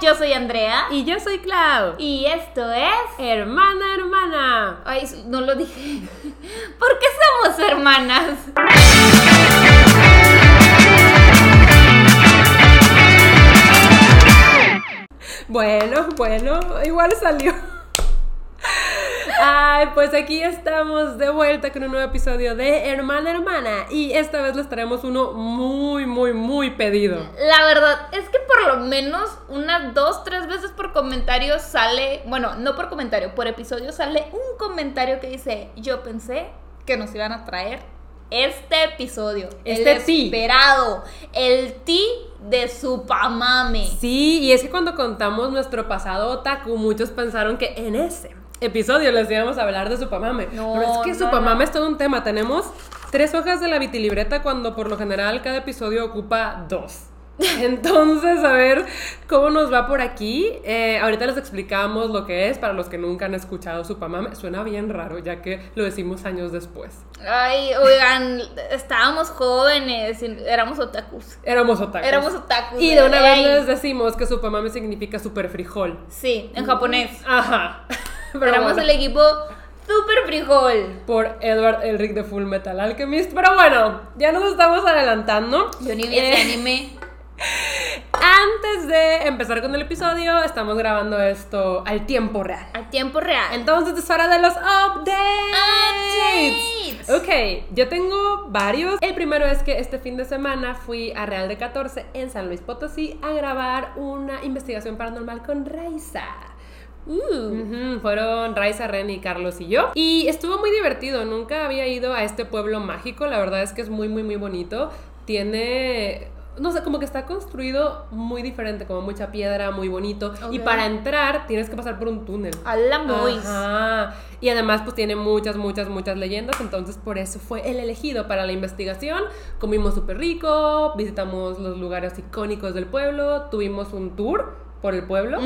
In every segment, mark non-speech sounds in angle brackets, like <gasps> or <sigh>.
yo soy Andrea. Y yo soy Clau. Y esto es. Hermana, hermana. Ay, no lo dije. <laughs> ¿Por qué somos hermanas? Bueno, bueno, igual salió. Ay, pues aquí estamos de vuelta con un nuevo episodio de Hermana Hermana y esta vez les traemos uno muy, muy, muy pedido. La verdad es que por lo menos unas dos, tres veces por comentario sale, bueno, no por comentario, por episodio sale un comentario que dice, yo pensé que nos iban a traer este episodio. Este el ti. esperado, el ti de Supamame. Sí, y es que cuando contamos nuestro pasado otaku, muchos pensaron que en ese episodio les íbamos a hablar de Supamame. No, Pero es que no, Supamame no. es todo un tema. Tenemos tres hojas de la vitilibreta cuando por lo general cada episodio ocupa dos. <laughs> Entonces, a ver cómo nos va por aquí. Eh, ahorita les explicamos lo que es para los que nunca han escuchado Supamame. Suena bien raro, ya que lo decimos años después. Ay, oigan, estábamos jóvenes, éramos otakus. Éramos otakus. Éramos otakus. Y de una vez les decimos que Supamame significa super frijol. Sí, en japonés. Ajá. <laughs> <laughs> Pero Éramos bueno, el equipo super frijol. por Edward Elric de Full Metal Alchemist. Pero bueno, ya nos estamos adelantando. Yo ni vi ese Eh, anime. <laughs> Antes de empezar con el episodio, estamos grabando esto al tiempo real. A tiempo real. Entonces es hora de los updates. Updates. Ok, yo tengo varios. El primero es que este fin de semana fui a Real de 14 en San Luis Potosí a grabar una investigación paranormal con Raiza. Uh, Fueron Raiza, Ren y Carlos y yo. Y estuvo muy divertido. Nunca había ido a este pueblo mágico. La verdad es que es muy, muy, muy bonito. Tiene. No sé, como que está construido muy diferente, como mucha piedra, muy bonito. Y para entrar tienes que pasar por un túnel. a la Mois. Y además pues tiene muchas, muchas, muchas leyendas, entonces por eso fue el elegido para la investigación. Comimos súper rico, visitamos los lugares icónicos del pueblo, tuvimos un tour por el pueblo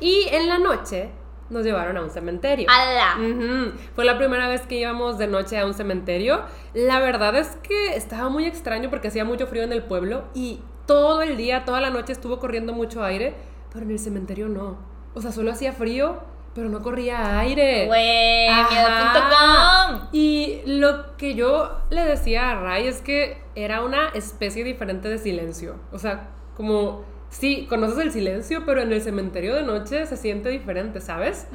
y en la noche nos llevaron a un cementerio. Ala. Ujú. Fue la primera vez que íbamos de noche a un cementerio. La verdad es que estaba muy extraño porque hacía mucho frío en el pueblo y todo el día, toda la noche estuvo corriendo mucho aire, pero en el cementerio no. O sea, solo hacía frío, pero no corría aire. Güey, Ajá. miedo.com. Y lo que yo le decía a Ray es que era una especie diferente de silencio. O sea, como, sí, conoces el silencio, pero en el cementerio de noche se siente diferente, ¿sabes?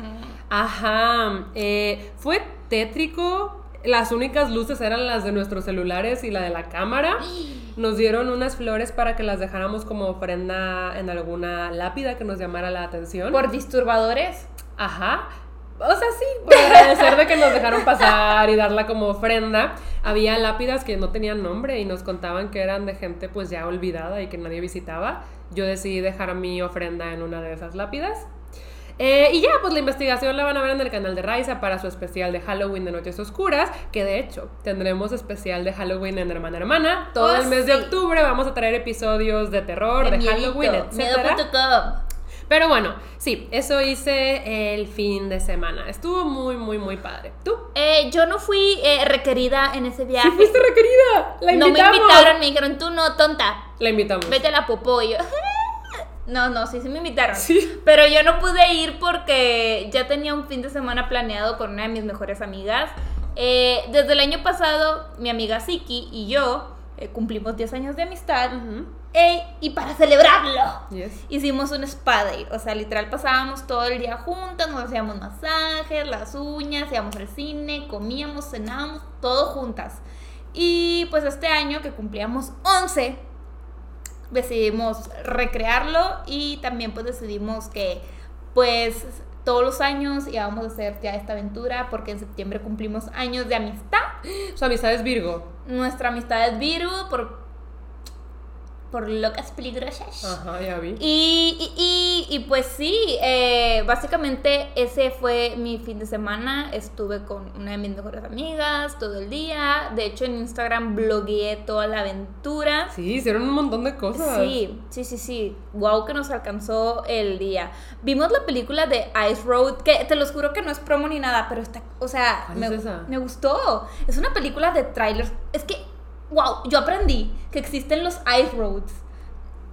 Ajá. eh, fue tétrico. Las únicas luces eran las de nuestros celulares y la de la cámara. <gasps> Nos dieron unas flores para que las dejáramos como ofrenda en alguna lápida que nos llamara la atención. Por disturbadores. Ajá. O sea, sí, por agradecer de que nos dejaron pasar y darla como ofrenda. Había lápidas que no tenían nombre y nos contaban que eran de gente pues ya olvidada y que nadie visitaba. Yo decidí dejar mi ofrenda en una de esas lápidas. Eh, y ya, pues la investigación la van a ver en el canal de Raiza para su especial de Halloween de Noches Oscuras, que de hecho tendremos especial de Halloween en Hermana Hermana. Todo Oh, el mes de octubre vamos a traer episodios de terror, de, miedito, Halloween, etc. Pero bueno, sí, eso hice el fin de semana. Estuvo muy, muy, muy padre. ¿Tú? Eh, yo no fui eh, requerida en ese viaje. Sí fuiste requerida. La no me invitamos. invitaron, me dijeron, tú no, tonta. La invitamos. Vete a la popó. Y yo, no, no, sí, sí me invitaron. Sí. Pero yo no pude ir porque ya tenía un fin de semana planeado con una de mis mejores amigas. Eh, desde el año pasado, mi amiga Siki y yo eh, cumplimos 10 años de amistad. Ey, y para celebrarlo, Yes. hicimos un spa day. O sea, literal pasábamos todo el día juntas, nos hacíamos masajes, las uñas, íbamos al cine, comíamos, cenábamos, todo juntas. Y pues este año que cumplíamos 11, decidimos recrearlo y también pues decidimos que pues todos los años íbamos a hacer ya esta aventura porque en septiembre cumplimos años de amistad. <gasps> Su amistad es Virgo. Nuestra amistad es Virgo por, por locas peligrosas. Ajá, ya vi. Y, y, y, y, pues sí, eh, básicamente ese fue mi fin de semana. Estuve con una de mis mejores amigas todo el día. De hecho, en Instagram blogueé toda la aventura. Sí, hicieron un montón de cosas. Sí, sí, sí, sí. Wow, que nos alcanzó el día. Vimos la película de Ice Road, que te los juro que no es promo ni nada, pero está, o sea, ¿Cuál me, es me gustó. Es una película de trailers. Es que, wow, yo aprendí que existen los Ice Roads.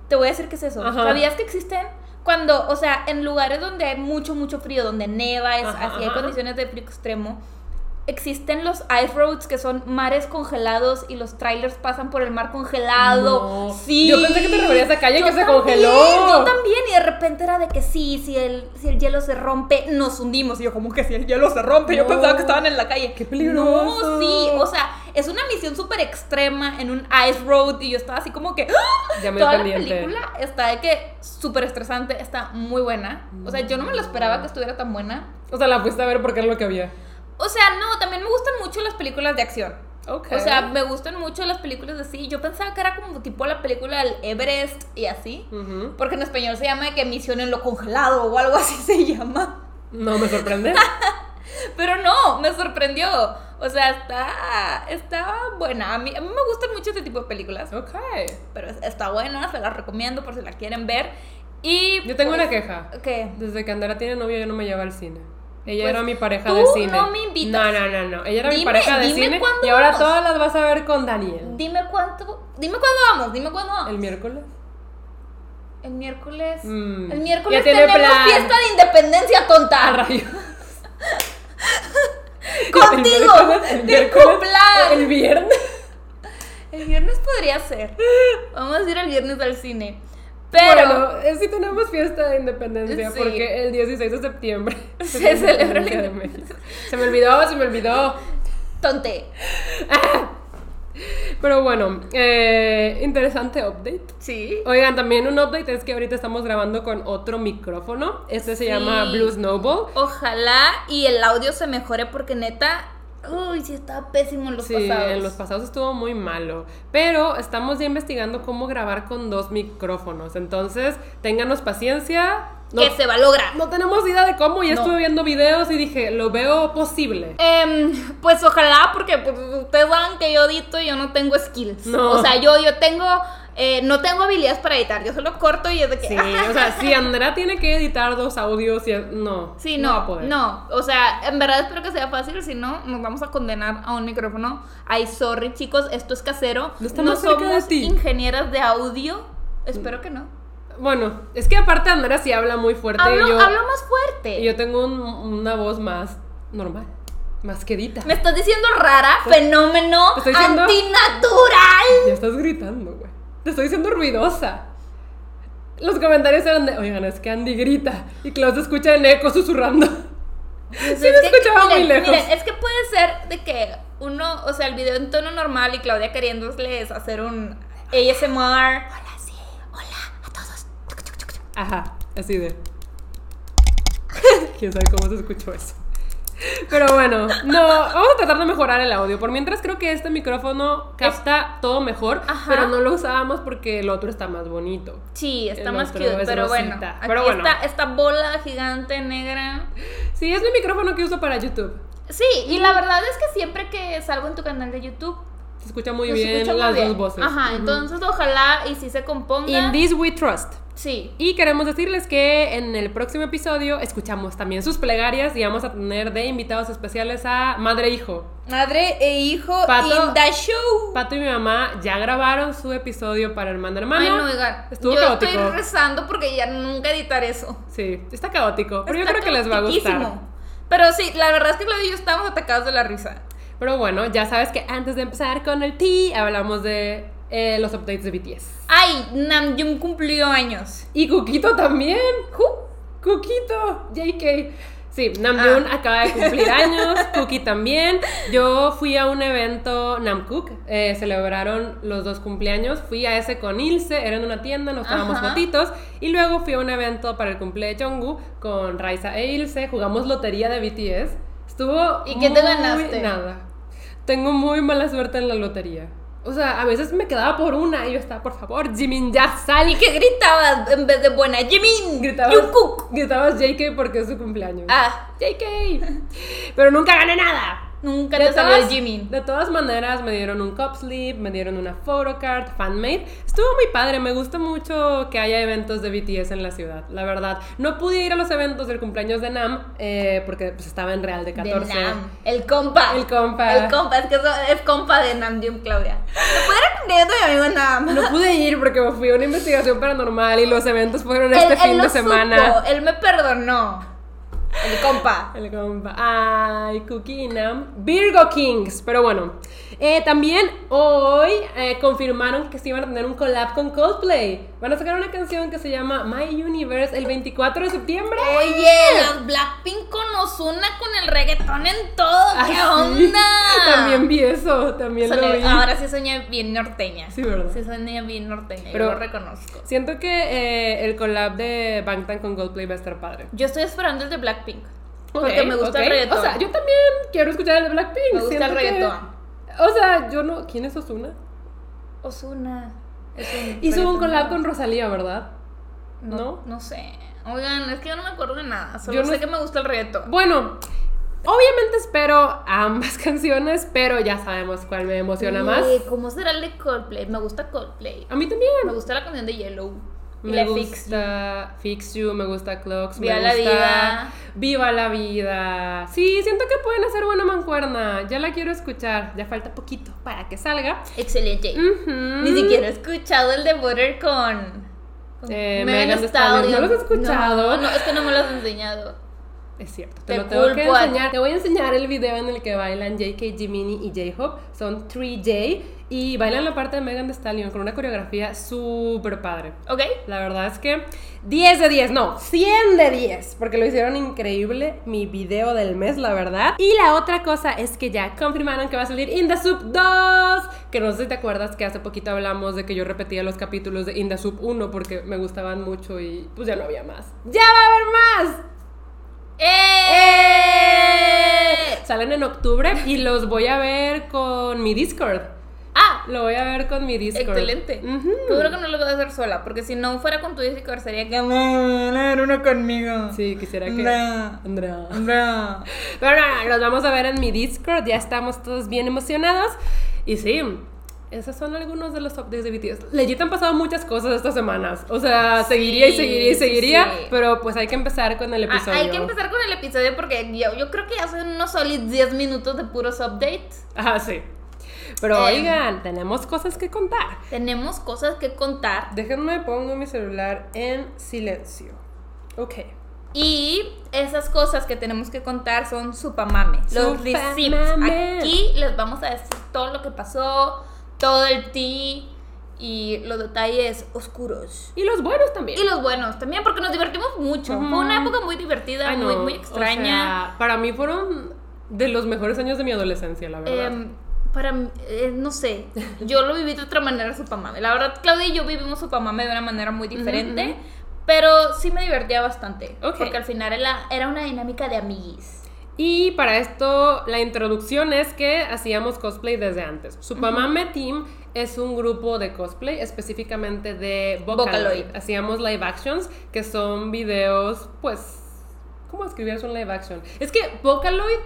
Te voy a decir qué es eso. Ajá. ¿Sabías que existen? cuando, o sea, en lugares donde hay mucho, mucho frío, donde neva, es, Ajá, así hay condiciones de frío extremo, existen los ice roads que son mares congelados y los trailers pasan por el mar congelado. No. Sí. Yo pensé que te referías a calle Yo que se congeló. Yo también, y de repente era de que sí, si el, si el hielo se rompe, nos hundimos. Y yo, como que si el hielo se rompe, yo pensaba que estaban en la calle. Qué peligroso. No, sí, o sea, es una misión súper extrema en un ice road y yo estaba así como que. ¡ah! Ya me Toda la película está de que súper estresante, está muy buena. O sea, yo no me lo esperaba que estuviera tan buena. O sea, la fuiste a ver porque era lo que había. O sea, no, también me gustan mucho las películas de acción. Ok. O sea, me gustan mucho las películas así. Yo pensaba que era como tipo la película del Everest y así. Ujú. Porque en español se llama de que misión en lo congelado o algo así <laughs> se llama. No me sorprende. <laughs> Pero no, me sorprendió. O sea, está, está buena. A mí, a mí me gustan mucho este tipo de películas. ok. Pero es- está buena, se las recomiendo por si la quieren ver. Y. Yo tengo pues, una queja. ¿Qué? Desde que Andrea tiene novio, ya no me lleva al cine. Ella Pues, era mi pareja tú de cine. no me invitas. No, no, no, no. Ella era mi pareja de dime cine. Y ahora vamos. todas las vas a ver con Daniel. Dime cuánto. Dime cuándo vamos, dime cuándo vamos. ¿El miércoles? El miércoles. Mm, El miércoles ya tiene tenemos plan. fiesta de independencia tonta. rayos. <laughs> Contigo. El miércoles, el cumpleaños. El viernes. El viernes podría ser. Vamos a ir el viernes al cine. Pero Bueno, sí tenemos fiesta de independencia Sí. porque el 16 de septiembre <laughs> Se celebra la Independencia de México. Se me olvidó, se me olvidó. tonte. <laughs> Pero bueno, eh, interesante update. Sí. Oigan, también un update es que ahorita estamos grabando con otro micrófono. Este se Sí. llama Blue Snowball. Ojalá y el audio se mejore porque neta. Uy, sí estaba pésimo en los Sí, pasados. en los pasados estuvo muy malo. Pero estamos ya investigando cómo grabar con dos micrófonos. Entonces, ténganos paciencia. No, Que se va a lograr. no tenemos idea de cómo. Ya No. estuve viendo videos y dije, lo veo posible. Em, pues ojalá, porque pues, ustedes saben que yo edito y yo no tengo skills. No. O sea, yo, yo tengo, eh, no tengo habilidades para editar. Yo solo corto y es de que. Sí, <laughs> o sea, si Andrea tiene que editar dos audios, no. Sí, no no, va a poder. no, o sea, en verdad espero que sea fácil, si no, nos vamos a condenar a un micrófono. Ay, sorry, chicos, esto es casero. No de somos ti. ingenieras de audio. Espero que no. Bueno, es que aparte Andrea sí habla muy fuerte Hablo, y yo, hablo más fuerte. y yo tengo un- una voz más normal, más quedita. Me estás diciendo rara, fenómeno, Te estoy diciendo- antinatural. Ya estás gritando, güey. Te estoy diciendo ruidosa. Los comentarios eran de, oigan, es que Andy grita y Klaus escucha en eco susurrando. Pues Sí, es lo que, escuchaba muy miren, lejos. miren, es que puede ser de que uno, o sea, el video en tono normal y Claudia queriéndoles hacer un ASMR. Hola, sí, hola a todos. Ajá, así de. <laughs> Quién sabe cómo se escuchó eso. Pero bueno, no, vamos a tratar de mejorar el audio. Por mientras creo que este micrófono capta todo mejor, Ajá. pero no lo usábamos porque el otro está más bonito. Sí, está El más cute, es pero bueno. Aquí Pero bueno. está esta bola gigante negra. Sí, es mi micrófono que uso para YouTube. Sí, y la verdad es que siempre que salgo en tu canal de YouTube, Se escucha muy bien escucha muy las bien. dos voces. Ajá, Ujú. entonces ojalá y si se componga. In this we trust. Sí. Y queremos decirles que en el próximo episodio escuchamos también sus plegarias y vamos a tener de invitados especiales a Madre e Hijo. Madre e hijo Pato- in the show. Pato y mi mamá ya grabaron su episodio para Hermana Hermana. Ay, no, oigan. Estuvo yo caótico. estoy rezando porque ya nunca editar eso. Sí, está caótico, pero yo creo que les va a gustar. Pero sí, la verdad es que Claudia y yo estamos atacados de la risa. Pero bueno, ya sabes que antes de empezar con el tea, hablamos de eh, los updates de BTS. Ay, Namjoon cumplió años. Y Kukito también. Kukito, JK. Sí, Namjoon Ah. acaba de cumplir años, Cookie también. Yo fui a un evento Namcook, eh, celebraron los dos cumpleaños. Fui a ese con Ilse, era en una tienda, nos Ajá. fotitos. Y luego fui a un evento para el cumpleaños de Jungkook con Raisa e Ilse. Jugamos lotería de BTS. Estuvo. ¿Y qué te ganaste? Nada. Tengo muy mala suerte en la lotería. O sea, a veces me quedaba por una y yo estaba, por favor, Jimin, ya sal. ¿Y qué gritabas en vez de buena? Jimin, Gritabas, Jungkook. gritabas JK porque es su cumpleaños. Ah, JK. Pero nunca gané nada. Nunca De te salió el todas, Jimin. de todas maneras, me dieron un cup sleeve, me dieron una photocard, fanmade. Estuvo muy padre, me gusta mucho que haya eventos de BTS en la ciudad, la verdad. No pude ir a los eventos del cumpleaños de Nam eh, porque pues, estaba en Real de 14. De Nam. El compa. El compa. El compa, es que es compa de Namjoon, Claudia. ¿Me pudiera de mi amigo Nam? No pude ir porque me fui a una investigación paranormal y los eventos fueron este Él- él fin lo de semana. supo, él me perdonó. El compa. El compa. Ay, Cookie y Nam. Virgo Kings. Pero bueno. Eh, también hoy eh, confirmaron que se iban a tener un collab con Coldplay. Van a sacar una canción que se llama My Universe el 24 de septiembre. Oye, las Blackpink con Ozuna con el reggaetón en todo. ¿Qué Ah, sí. onda? <laughs> También vi eso. También lo Soné- vi. ahora sí soñé bien norteña. Sí, ¿verdad? Sí soñé bien norteña, Pero- yo lo reconozco. Siento que eh, el collab de Bangtan con Coldplay va a estar padre. Yo estoy esperando el de Blackpink. Porque me gusta el reggaetón. O sea, yo también quiero escuchar el de Blackpink. Me gusta Siento el que- reggaetón. O sea, yo no. ¿Quién es Ozuna? Ozuna. Hizo un collab con Rosalía, ¿verdad? No, ¿No? no sé. Oigan, es que yo no me acuerdo de nada. Solo Yo no sé que me gusta el reggaetón. Bueno, obviamente espero ambas <laughs> canciones, pero ya sabemos cuál me emociona más. ¿Cómo será el de Coldplay? Me gusta Coldplay. A mí también. Me gusta la canción de Yellow. Me la gusta Fix You, me gusta Clocks, Viva me la gusta vida. Viva la vida. Sí, siento que pueden hacer buena mancuerna. Ya la quiero escuchar. Ya falta poquito para que salga. Excelente. Ni siquiera he escuchado el de Butter con. con Eh, Megan Megan Thee Thee Stallion. Stallion. ¿No los has escuchado? No, no, es que no me lo has enseñado. Es cierto, te Te lo tengo que enseñar. Te voy a enseñar el video en el que bailan JK, Jiminy y J-Hope. Son 3J y bailan la parte de Megan Thee Stallion con una coreografía súper padre. ¿Ok? La verdad es que 10 de 10, no, 100 de 10, porque lo hicieron increíble, mi video del mes, la verdad. Y la otra cosa es que ya confirmaron que va a salir In The Soup 2, que no sé si te acuerdas que hace poquito hablamos de que yo repetía los capítulos de In The Soup 1 porque me gustaban mucho y pues ya no había más. ¡Ya va a haber más! ¡Eh! Salen en octubre y los voy a ver con mi Discord. ¡Ah! Lo voy a ver con mi Discord. Excelente. Ujú. Qué duro que no lo voy a hacer sola, porque si no fuera con tu Discord sería que. No, era uno conmigo. Sí, quisiera que... No. Andrea. No. Pero no, no, los vamos a ver en mi Discord, ya estamos todos bien emocionados. Y sí, esos son algunos de los updates de BTS. Legit han pasado muchas cosas estas semanas. O sea, seguiría y seguiría y seguiría, sí. pero pues hay que empezar con el Ah, episodio. hay que empezar con el episodio porque yo, yo creo que ya son unos sólidos 10 minutos de puros updates. Ah, sí. Pero Em. oigan, tenemos cosas que contar. Tenemos cosas que contar Déjenme pongo mi celular en silencio. Ok. y esas cosas que tenemos que contar son supamame, los receipts. Aquí les vamos a decir todo lo que pasó, todo el tea y los detalles oscuros. Y los buenos también. Y los buenos también, porque nos divertimos mucho. Fue una época muy divertida, Ay, muy, no, muy o extraña. sea, para mí fueron de los mejores años de mi adolescencia, la verdad. Em, para eh, no sé, yo lo viví de otra manera Supamame. La verdad, Claudia y yo vivimos Supamame de una manera muy diferente, pero sí me divertía bastante. Porque al final era, era una dinámica de amiguis. Y para esto, la introducción es que hacíamos cosplay desde antes. Supamame Team es un grupo de cosplay, específicamente de Vocaloid. Vocaloid. Hacíamos live actions, que son videos, pues, ¿cómo escribir un live action? Es que Vocaloid,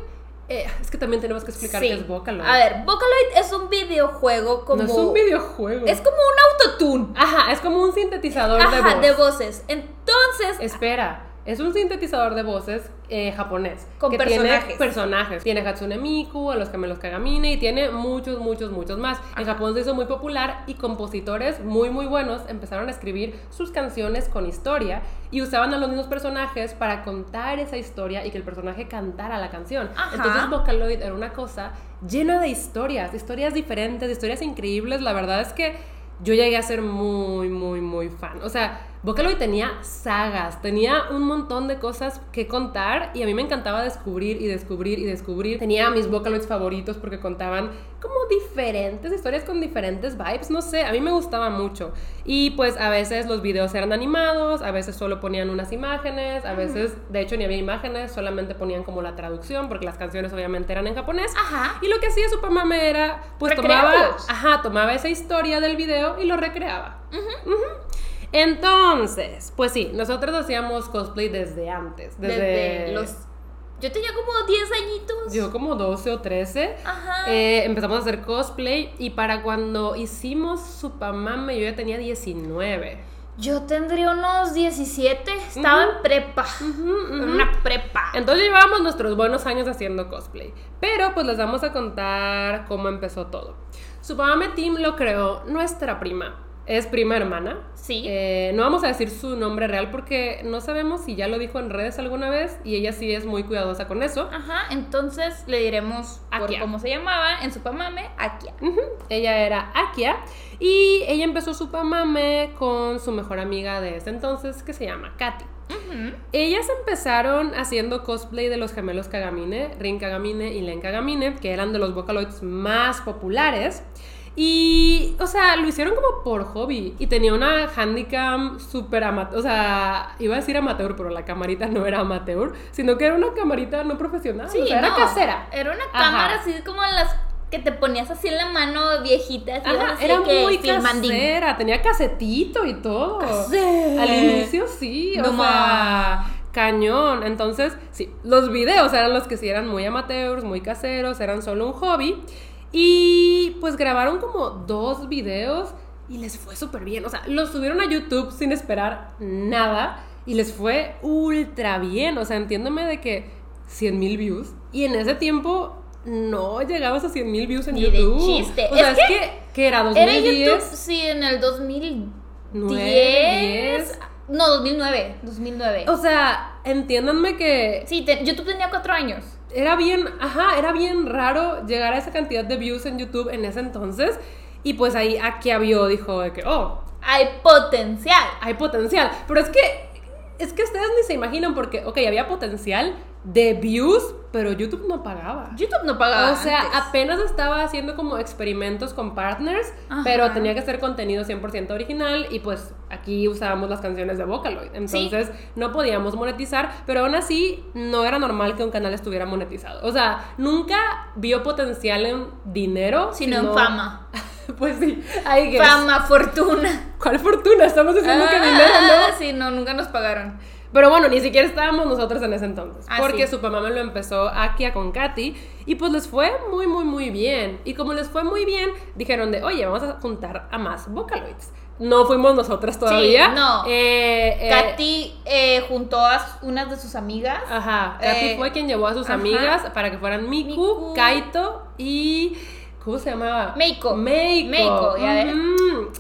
eh, es que también tenemos que explicar Sí. qué es Vocaloid. A ver, Vocaloid es un videojuego como... no es un videojuego. Es como un autotune. Ajá, es como un sintetizador de Ajá, voz. de voces. Entonces, Espera, es un sintetizador de voces eh, japonés. Con que personajes. Tiene personajes. Tiene Hatsune Miku, a los gemelos Kagamine y tiene muchos, muchos, muchos más. En Japón se hizo muy popular y compositores muy, muy buenos empezaron a escribir sus canciones con historia y usaban a los mismos personajes para contar esa historia y que el personaje cantara la canción. Ajá. Entonces Vocaloid era una cosa llena de historias, historias diferentes, historias increíbles. La verdad es que yo llegué a ser muy, muy, muy fan. O sea, Vocaloid tenía sagas, tenía un montón de cosas que contar y a mí me encantaba descubrir y descubrir y descubrir. Tenía mis Vocaloids favoritos porque contaban como diferentes historias con diferentes vibes, no sé, a mí me gustaba mucho. Y pues a veces los videos eran animados, a veces solo ponían unas imágenes, a veces de hecho ni había imágenes, solamente ponían como la traducción porque las canciones obviamente eran en japonés. Ajá. Y lo que hacía Supermame era, pues tomaba, ajá, tomaba esa historia del video y lo recreaba. Ujú. Entonces, pues sí, nosotros hacíamos cosplay desde antes, desde, desde los Yo tenía como 10 añitos. Yo como 12 o 13. Ajá. Eh, empezamos a hacer cosplay y para cuando hicimos Supamame yo ya tenía 19. Yo tendría unos 17. Estaba en prepa. En una prepa. Entonces llevábamos nuestros buenos años haciendo cosplay. Pero pues les vamos a contar cómo empezó todo. Supamame Team lo creó nuestra prima. Es prima hermana. Sí. Eh, no vamos a decir su nombre real porque no sabemos si ya lo dijo en redes alguna vez y ella sí es muy cuidadosa con eso. Ajá, entonces le diremos por Akia. cómo se llamaba en su pamame, Akia. Ujú, Ella era Akia y ella empezó Supamame con su mejor amiga de ese entonces que se llama Katy. Ujú. Ellas empezaron haciendo cosplay de los gemelos Kagamine, Rin Kagamine y Len Kagamine, que eran de los Vocaloids más populares. Y, o sea, lo hicieron como por hobby. Y tenía una handicam súper amateur. O sea, iba a decir amateur, pero la camarita no era amateur, sino que era una camarita no profesional. Sí, o sea, era no, casera. Era una Ajá. cámara así como las que te ponías así en la mano viejita. Así, Ajá, así era que muy casera, tenía casetito y todo. Casera. Al inicio sí, o No sea, cañón. Entonces, sí, los videos eran los que sí eran muy amateurs, muy caseros, eran solo un hobby. Y pues grabaron como dos videos y les fue súper bien. O sea, los subieron a YouTube sin esperar nada y les fue ultra bien. O sea, entiéndome de que 100 mil views. Y en ese tiempo no llegabas a 100 mil views en Ni de YouTube. chiste. O sea, Es es que, que era Era 2010. YouTube, sí, en el 2010. Nueve, diez. No, 2009. 2009. O sea, entiéndanme que sí, te- YouTube tenía cuatro años. Era bien, ajá, era bien raro llegar a esa cantidad de views en YouTube en ese entonces. Y pues ahí aquí vio, dijo de que, oh, Hay potencial. hay potencial. Pero es que, es que ustedes ni se imaginan porque, ok, había potencial de views, pero YouTube no pagaba. YouTube no pagaba. O sea, antes. apenas estaba haciendo como experimentos con partners, Ajá. pero tenía que ser contenido 100% original y pues aquí usábamos las canciones de Vocaloid. Entonces no podíamos monetizar, pero aún así no era normal que un canal estuviera monetizado. O sea, nunca vio potencial en dinero, Sino en fama. <laughs> <laughs> pues sí, hay que... Fama, fortuna. ¿Cuál fortuna? Estamos diciendo que Ah, dinero, ¿no? Sí, no, nunca nos pagaron. Pero bueno, ni siquiera estábamos nosotros en ese entonces. Ah, porque sí. su mamá me lo empezó Akia con Katy. Y pues les fue muy, muy, muy bien. Y como les fue muy bien, dijeron de, oye, vamos a juntar a más Vocaloids. No fuimos nosotras todavía. no. Eh, eh, Katy eh, juntó a unas de sus amigas. Ajá. Katy eh, fue quien llevó a sus ajá. amigas para que fueran Miku, Miku. Kaito y. ¿Cómo se llamaba? Meiko. Meiko. Meiko, ya ves.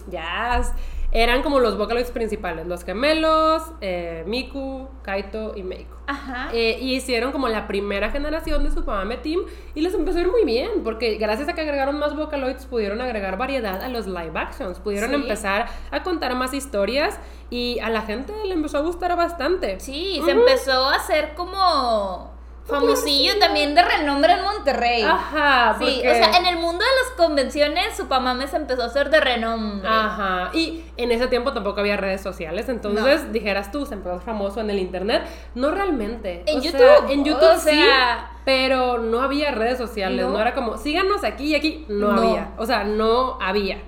Yes. Eran como los Vocaloids principales: los gemelos, eh, Miku, Kaito y Meiko. Ajá. Eh, y hicieron como la primera generación de su Pamame Team y les empezó a ir muy bien porque gracias a que agregaron más Vocaloids pudieron agregar variedad a los live actions, pudieron Sí. empezar a contar más historias y a la gente le empezó a gustar bastante. Sí, se empezó a hacer como famosillo también de renombre en Monterrey. Ajá, Sí, porque- o sea, en el mundo de las convenciones, Supamame se empezó a hacer de renombre. Ajá, y en ese tiempo tampoco había redes sociales, entonces dijeras tú, se empezó famoso en el internet. No realmente. En O sea, YouTube, en YouTube o sí, sea- pero no había redes sociales, no, No. era como, síganos aquí y aquí, no, No. había. O sea, no había.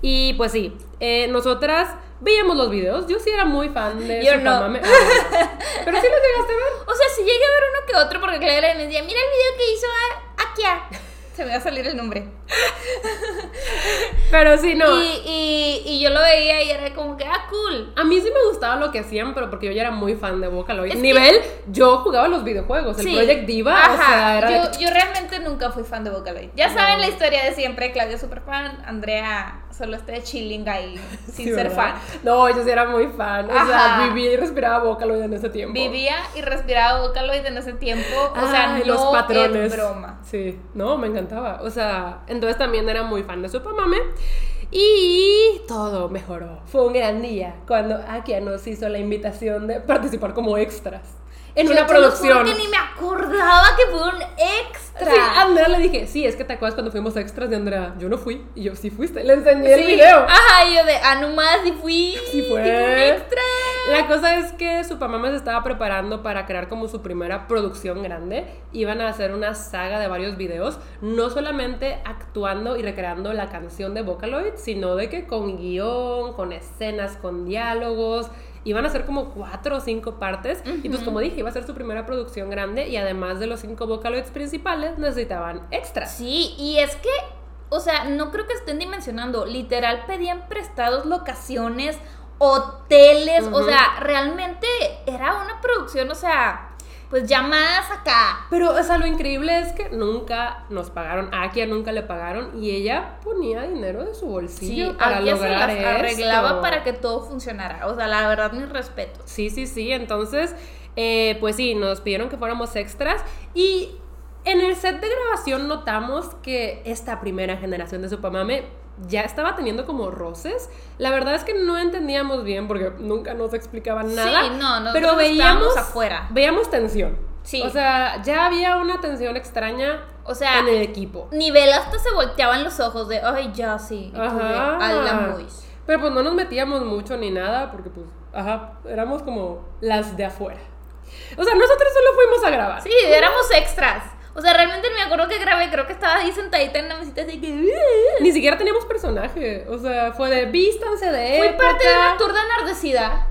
Y pues sí, eh, nosotras veíamos los videos, yo sí era muy fan de Yo no. <laughs> Pero sí los llegaste a ver. O sea, si llegué a ver uno que otro porque Clara me decía, mira el video que hizo a- Akia. Se me va a salir el nombre. Pero sí, no. Y, y, y yo lo veía y era como que, ah, cool. A mí sí me gustaba lo que hacían, pero porque yo ya era muy fan de Vocaloid. Es que- Nivel, yo jugaba los videojuegos, el Sí. Project Diva, o Ajá, sea, era de yo, realmente nunca fui fan de Vocaloid. Ya saben la historia de siempre, Claudia super fan, Andrea solo está de chilling ahí, <laughs> sin Sí, ser ¿verdad? fan. No, yo sí era muy fan. O sea, vivía y respiraba Vocaloid en ese tiempo. Vivía y respiraba Vocaloid en ese tiempo, o sea, no los patrones. es broma. Sí, no, me encantaba. O sea, entonces también era muy fan de Supamame. Y todo mejoró. Fue un gran día cuando Akia nos hizo la invitación de participar como extras en Yo una producción. que ni me acordaba que fue un extra. Sí, a Andrea le dije, sí, es que te acuerdas cuando fuimos extras de Andrea. Yo no fui. Y yo, sí fuiste. Le enseñé el Sí. video. Ajá, y yo de, ah, nomás, y fui. Sí fue. un extra. La cosa es que su mamá se estaba preparando para crear como su primera producción grande. Iban a hacer una saga de varios videos, no solamente actuando y recreando la canción de Vocaloid, sino de que con guion, con escenas, con diálogos. Iban a ser como cuatro o cinco partes. Y pues como dije, iba a ser su primera producción grande y además de los cinco Vocaloids principales necesitaban extras. Sí, y es que, o sea, no creo que estén dimensionando. Literal pedían prestados locaciones, hoteles, o sea, realmente era una producción, o sea, pues ya más acá. Pero, o sea, lo increíble es que nunca nos pagaron, a Akia nunca le pagaron y ella ponía dinero de su bolsillo Sí, para Akia se las arreglaba esto. para que todo funcionara. O sea, la verdad, mis respetos. Sí, sí, sí. Entonces, eh, pues sí, nos pidieron que fuéramos extras. Y en el set de grabación notamos que esta primera generación de Supamame ya estaba teniendo como roces. La verdad es que no entendíamos bien porque nunca nos explicaban nada. Sí, no, nosotros pero veíamos afuera. Veíamos tensión. Sí. O sea, ya había una tensión extraña O sea, en el equipo. nivel hasta se volteaban los ojos de, ay, ya sí. y tú de, Ajá. "A la Mois". Pero pues no nos metíamos mucho ni nada porque pues, ajá, éramos como las de afuera. O sea, nosotros solo fuimos a grabar. Sí, éramos extras. O sea, realmente me acuerdo que grabé, creo que estaba ahí sentadita en la mesita así que... Ni siquiera teníamos personaje. O sea, fue de vístanse de Fui época. parte de una turda enardecida.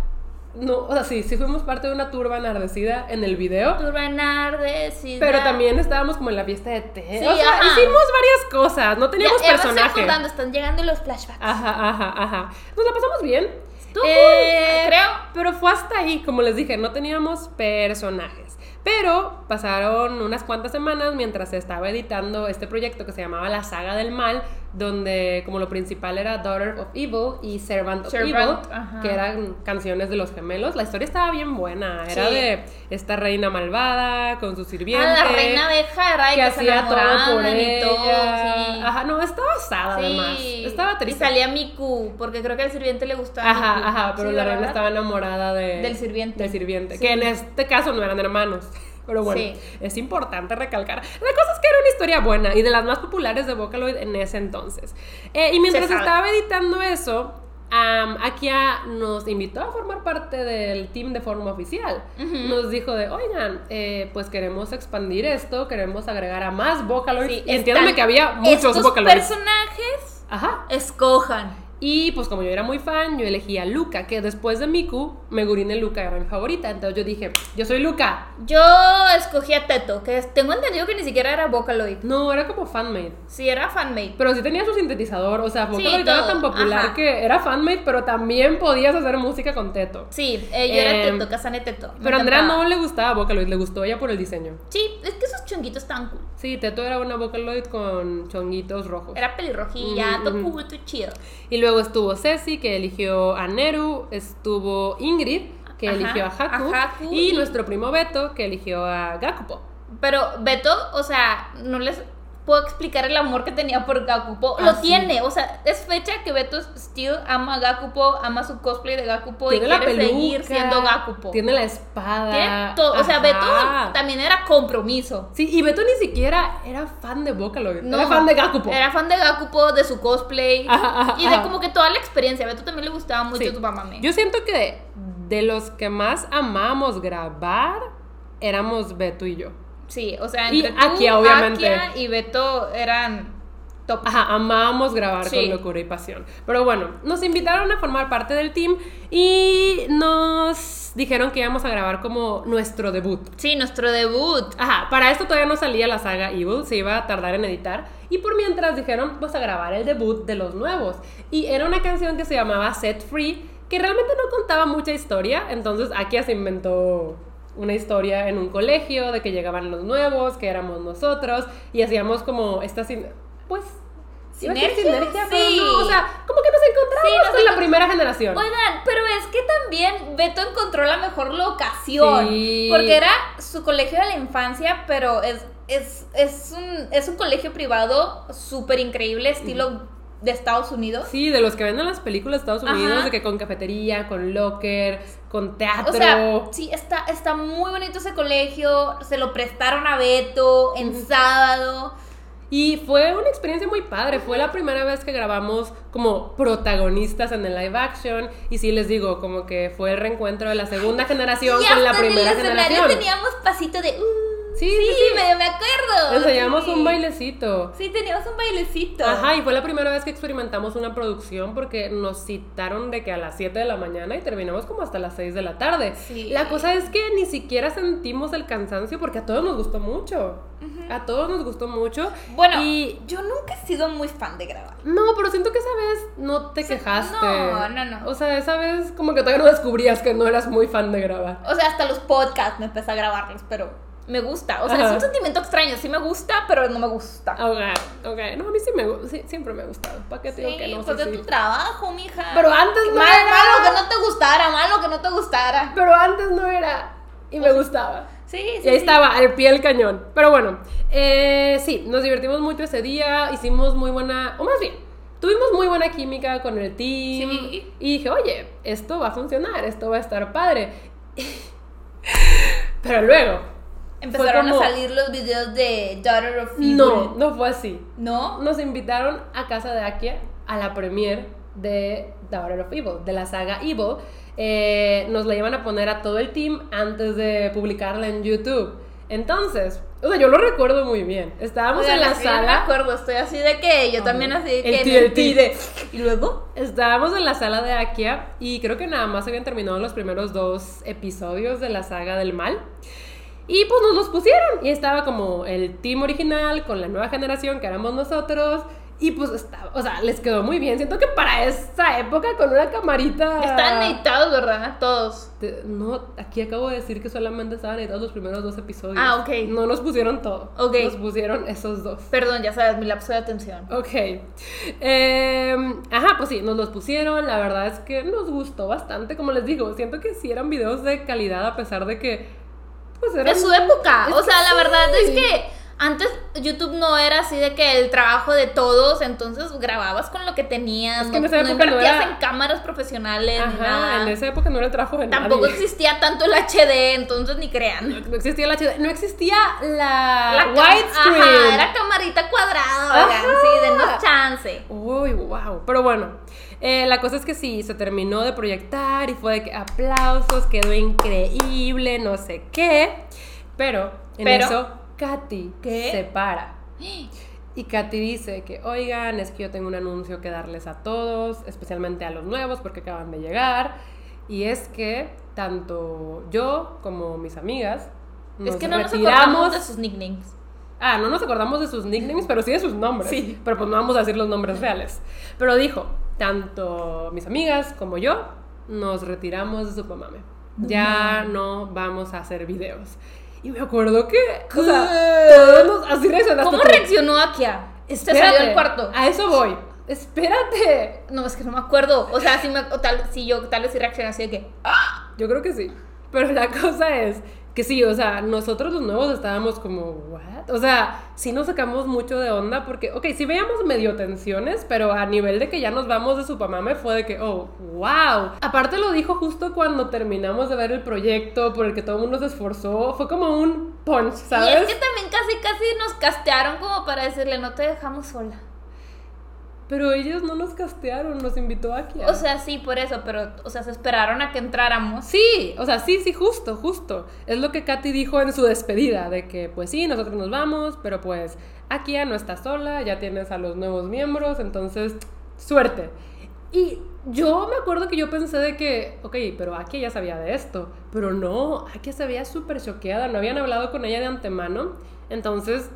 No, o sea, sí, sí fuimos parte de una turba enardecida en el video. Turba enardecida. Pero también estábamos como en la fiesta de té. Sí, o sea, ajá. hicimos varias cosas. No Ya, teníamos ya personaje. acordando, están llegando los flashbacks. Ajá, ajá, ajá. Nos la pasamos bien. Estuvo Eh, cool, creo. Pero fue hasta ahí, como les dije, no teníamos personajes. Pero pasaron unas cuantas semanas mientras se estaba editando este proyecto que se llamaba La Saga del Mal, donde como lo principal era Daughter of Evil y Servant of Servant, Evil, ajá. que eran canciones de los gemelos. La historia estaba bien buena, era Sí. de esta reina malvada con su sirviente. Ah, la reina de Jara y que que, hacía todo por y ella. todo, sí. Ajá, no, estaba asada además. Sí. Estaba triste. Y salía Miku, porque creo que al sirviente le gustaba Ajá, Miku. ajá, pero la reina estaba enamorada de, Del sirviente. Del sirviente, Sí. que en este caso no eran hermanos. Pero bueno, Sí. es importante recalcar. La cosa es que era una historia buena y de las más populares de Vocaloid en ese entonces. Eh, y mientras estaba editando eso, Akia nos invitó a formar parte del team de forma oficial. Nos dijo de, oigan, eh, pues queremos expandir esto, queremos agregar a más Vocaloids. Sí, están- que había muchos Estos Vocaloids. personajes, Ajá. escojan. Y pues como yo era muy fan, yo elegí a Luca, que después de Miku, Megurine Luca era mi favorita. Entonces yo dije, yo soy Luca. Yo escogí a Teto, que tengo entendido que ni siquiera era Vocaloid. No, era como fanmade. Sí, era fanmate. Pero sí tenía su sintetizador, o sea, Vocaloid era tan popular ajá. que era fanmate, pero también podías hacer música con Teto. Sí, eh, yo era Em, Teto, Casane Teto. Pero a Andrea no le gustaba Vocaloid, le gustó ella por el diseño. Sí, es que esos chonguitos estaban cool. Sí, Teto era una Vocaloid con chonguitos rojos. Era pelirrojilla, Ujú, todo todo chido. Y luego estuvo Ceci, que eligió a Neru, estuvo Ingrid, que Ajá, eligió a Haku, a Haku y y- nuestro primo Beto, que eligió a Gakupo. Pero Beto, o sea, no les puedo explicar el amor que tenía por Gakupo. Ah, Lo sí. tiene, o sea, es fecha que Beto still ama a Gakupo, ama su cosplay de Gakupo y Tiene quiere peluca, seguir siendo Gakupo. Tiene la espada. Tiene todo, o sea. Beto también era compromiso. Sí, y Beto ni siquiera era fan de Vocaloid, No, era fan de Gakupo. Era fan de Gakupo, de su cosplay Ajá, ajá, y de como que toda la experiencia. A Beto también le gustaba mucho Sí. tu mamá. Yo siento que de los que más amamos grabar, éramos Beto y yo. Sí, o sea, Y entre tú, Akia, obviamente. Akia y Beto eran top. Ajá, amábamos grabar Sí. con locura y pasión. Pero bueno, nos invitaron a formar parte del team y nos dijeron que íbamos a grabar como nuestro debut. Sí, nuestro debut. Ajá, para esto todavía no salía la saga Evil, se iba a tardar en editar. Y por mientras dijeron, pues a grabar el debut de los nuevos. Y era una canción que se llamaba Set Free, que realmente no contaba mucha historia. Entonces Akia se inventó una historia en un colegio de que llegaban los nuevos, que éramos nosotros, y hacíamos como esta, sin- pues... ¿Sinergia? pero Sí. no, o sea, como que nos encontramos Sí, nos con la primera generación. Oigan, pero es que también Beto encontró la mejor locación. Sí. Porque era su colegio de la infancia, pero es, es, es, un, es un colegio privado súper increíble, estilo de Estados Unidos. Sí, de los que ven en las películas de Estados Unidos, Ajá. de que con cafetería, con locker, con teatro. O sea, sí, está, está muy bonito ese colegio. Se lo prestaron a Beto en sábado. Y fue una experiencia muy padre. Fue la primera vez que grabamos como protagonistas en el live action. Y sí les digo, como que fue el reencuentro de la segunda generación y con la hasta en el primera escenario generación. teníamos pasito de. uh, Sí, Sí, sí, me, me acuerdo. Ensayamos sí. un bailecito. Sí, teníamos un bailecito. Ajá, y fue la primera vez que experimentamos una producción porque nos citaron de que a las 7 de la mañana y terminamos como hasta las 6 de la tarde. Sí. La cosa es que ni siquiera sentimos el cansancio porque a todos nos gustó mucho. A todos nos gustó mucho. Bueno, y yo nunca he sido muy fan de grabar. no, pero siento que esa vez no te quejaste. no, no, no. O sea, esa vez como que todavía no descubrías que no eras muy fan de grabar. O sea, hasta los podcasts me empecé a grabarlos, pero me gusta. O sea, Ajá. es un sentimiento extraño. Sí me gusta, pero no me gusta. Ok, ok. No, a mí sí me sí, siempre me ha gustado. ¿Para qué te digo Sí, que no? pues Sí, de sí. tu trabajo, mija. Pero antes no Mal- era. Malo que no te gustara, malo que no te gustara. Pero antes no era. Y me gustaba. Sí, sí. Y ahí estaba, al pie del cañón. Pero bueno, eh, sí, nos divertimos mucho ese día, hicimos muy buena, o más bien, tuvimos muy buena química con el team. Sí. Y dije, oye, esto va a funcionar, esto va a estar padre. <laughs> Pero luego, Empezaron como- a salir los videos de Daughter of Evil. no, no fue así. ¿No? Nos invitaron a casa de Akia a la premiere de Daughter of Evil, de la saga Evil. Eh, nos la iban a poner a todo el team antes de publicarla en YouTube. Entonces, o sea, yo lo recuerdo muy bien. Estábamos Oigan, en la yo no me sala. acuerdo, estoy así de que yo también así de que el pide. Y luego, Estábamos en la sala de Akia y creo que nada más habían terminado los primeros dos episodios de la saga del mal. Y pues nos los pusieron. Y estaba como el team original con la nueva generación que éramos nosotros. Y pues estaba, o sea, les quedó muy bien. Siento que para esa época con una camarita. estaban editados, ¿verdad? Todos. Te- No, aquí acabo de decir que solamente estaban editados los primeros dos episodios. Ah, ok. No nos pusieron todo. Ok. Nos pusieron esos dos. Perdón, ya sabes, mi lapso de atención. Ok. Em, ajá, pues sí, nos los pusieron. La verdad es que nos gustó bastante. Como les digo, siento que sí eran videos de calidad a pesar de que. Pues eran. De su época. O sea, la sí. verdad es que antes YouTube no era así de que el trabajo de todos, entonces grababas con lo que tenías. Es que en no, esa no época no invertías era- en cámaras profesionales ni Ajá, nada. en esa época no era el trabajo de Tampoco nadie. existía tanto el HD, entonces ni crean. No existía el HD, no existía la, La widescreen. Ajá, era camarita cuadrada, oigan, sí, denos chance. Uy, wow. Pero bueno, eh, la cosa es que sí, se terminó de proyectar y fue de que aplausos, quedó increíble, no sé qué. Pero en Pero- eso, Katy ¿Qué? se para. Y Katy dice que, oigan, es que yo tengo un anuncio que darles a todos, especialmente a los nuevos porque acaban de llegar. Y es que tanto yo como mis amigas nos es que no nos acordamos de sus nicknames. Ah, no nos acordamos de sus nicknames, pero sí de sus nombres. Sí. Pero pues no vamos a decir los nombres reales. Pero dijo, tanto mis amigas como yo nos retiramos de Supamame. Ya no vamos a hacer videos. Y me acuerdo que, o sea, todos nos, así reaccionaste ¿Cómo tú. reaccionó Akia? Espérate, salió del cuarto. A eso voy. Espérate. No, es que no me acuerdo. O sea, si, me, o tal, si yo tal vez sí reaccioné así de que. Yo creo que sí. Pero la cosa es que sí, o sea, nosotros los nuevos estábamos como, ¿what? O sea, sí nos sacamos mucho de onda porque, ok, sí veíamos medio tensiones, pero a nivel de que ya nos vamos de Supamame fue de que, oh, wow. Aparte lo dijo justo cuando terminamos de ver el proyecto por el que todo el mundo se esforzó. Fue como un punch, Y ¿sabes? es que también casi, casi nos castearon como para decirle, no te dejamos sola. Pero ellos no nos castearon, nos invitó aquí. O sea, sí, por eso, pero, o sea, se esperaron a que entráramos. Sí, o sea, sí, sí, justo, justo. Es lo que Katy dijo en su despedida, de que pues sí, nosotros nos vamos, pero pues Akia no está sola, ya tienes a los nuevos miembros, entonces, suerte. Y yo me acuerdo que yo pensé de que, ok, pero Akia ya sabía de esto, pero no, Akia se veía súper choqueada, no habían hablado con ella de antemano, entonces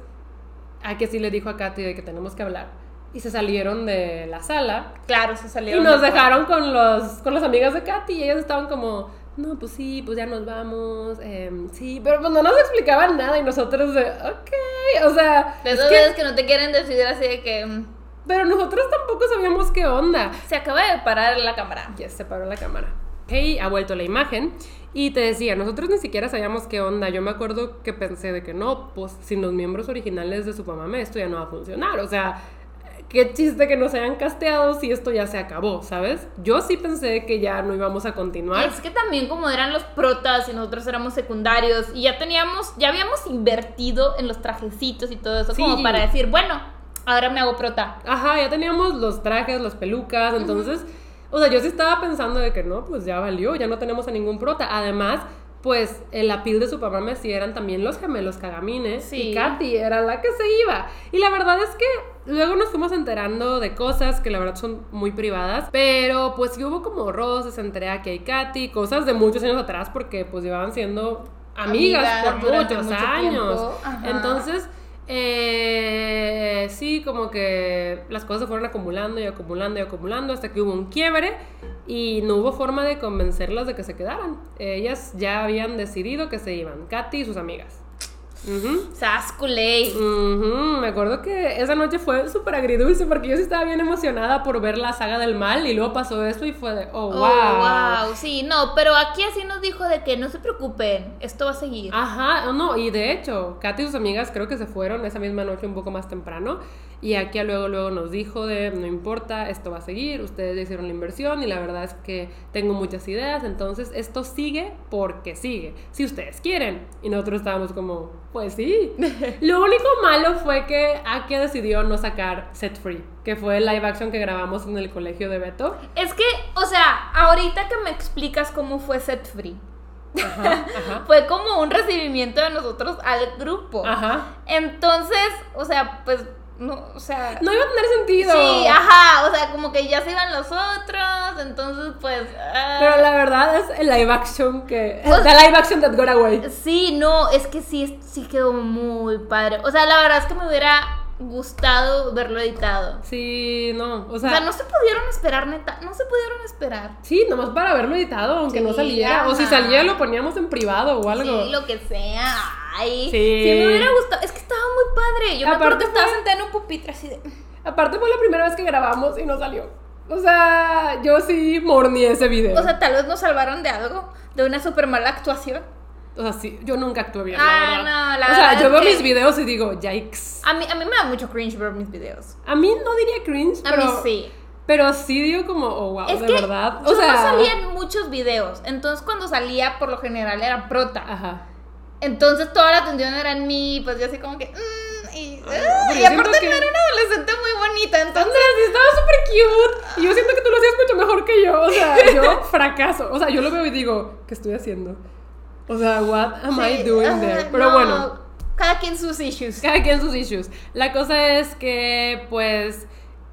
Akia sí le dijo a Katy de que tenemos que hablar. Y se salieron de la sala Claro, se y salieron. nos del dejaron con los con las amigas de Katy y ellas estaban como, no, pues sí, pues ya nos vamos, em, sí, pero pues no nos explicaban nada y nosotros de, ok, o sea. De es esas que- veces que no te quieren decir así de que. mm, pero nosotros tampoco sabíamos qué onda. Se acaba de parar la cámara. Ya se paró la cámara. Ok, ha vuelto la imagen y te decía, nosotros ni siquiera sabíamos qué onda. Yo me acuerdo que pensé de que no, pues sin los miembros originales de Supamame esto ya no va a funcionar, o sea qué chiste que nos hayan casteado si esto ya se acabó, ¿sabes? Yo sí pensé que ya no íbamos a continuar. es que también como eran los protas y nosotros éramos secundarios y ya teníamos, ya habíamos invertido en los trajecitos y todo eso Sí. como para decir, bueno, ahora me hago prota. Ajá, ya teníamos los trajes, las pelucas, entonces, o sea, yo sí estaba pensando de que no, pues ya valió, ya no tenemos a ningún prota. Además, pues el appeal de su papá sí eran también los gemelos Cagamines Sí. y Katy era la que se iba. Y la verdad es que luego nos fuimos enterando de cosas que la verdad son muy privadas, pero pues sí hubo como roces entre Aki y Katy, cosas de muchos años atrás porque pues llevaban siendo amigas, Amigas por muchos mucho años. Entonces, eh, sí, como que las cosas se fueron acumulando y acumulando y acumulando hasta que hubo un quiebre y no hubo forma de convencerlas de que se quedaran. Ellas ya habían decidido que se iban, Katy y sus amigas. Culé. Ujú, Me acuerdo que esa noche fue súper agridulce porque yo sí estaba bien emocionada por ver la saga del mal y luego pasó esto y fue de, oh, wow. Oh, wow. Sí, no, pero aquí así nos dijo de que no se preocupen, esto va a seguir. Ajá, no, y de hecho, Katy y sus amigas creo que se fueron esa misma noche un poco más temprano. Y aquí a luego, luego nos dijo de, no importa, esto va a seguir, ustedes ya hicieron la inversión y la verdad es que tengo muchas ideas, entonces esto sigue porque sigue, si ustedes quieren. Y nosotros estábamos como, pues sí. <laughs> Lo único malo fue que Aki decidió no sacar Set Free, que fue el live action que grabamos en el colegio de Beto. Es que, o sea, ahorita que me explicas cómo fue Set Free, Ajá, ajá. <laughs> fue como un recibimiento de nosotros al grupo. Ajá. Entonces, o sea, pues, no, o sea... No iba a tener sentido. Sí, ajá, o sea, como que ya se iban los otros, entonces pues... ah. Pero la verdad es el live action que. Pues- the live action that got away. Sí, no, es que sí, sí quedó muy padre. O sea, la verdad es que me hubiera gustado verlo editado. Sí, no. O O sea, sea, no se pudieron esperar, neta, no se pudieron esperar. sí, nomás para haberlo editado, aunque no saliera. O si salía, lo poníamos en privado o algo. Sí, lo que sea. Ay, Sí. sí. me hubiera gustado. Es que estaba muy padre. Yo me acuerdo Aparte que estaba fue- sentada en un pupitre así de. Aparte, fue la primera vez que grabamos y no salió. O sea, yo sí morní ese video. O sea, tal vez nos salvaron de algo, de una súper mala actuación. O sea, sí, yo nunca actué bien. Ah, la no, la O sea, yo veo que- mis videos y digo, yikes. A mí, a mí me da mucho cringe ver mis videos. A mí no diría cringe, A pero. mí sí. Pero sí digo como, oh, wow, es de que verdad. yo O sea. no salía en muchos videos. Entonces, cuando salía, por lo general era prota. Ajá. Entonces, toda la atención era en mí. Pues yo así como que. mm, y, ah, y aparte, no era una adolescente muy bonita. Entonces. Sí estaba súper cute. Y yo siento que tú lo hacías mucho mejor que yo. O sea, <laughs> yo fracaso. O sea, yo lo veo y digo, ¿qué estoy haciendo? O sea, what am I sí, doing ajá, there? Pero no, bueno, Cada quien sus issues. cada quien sus issues. La cosa es que, pues,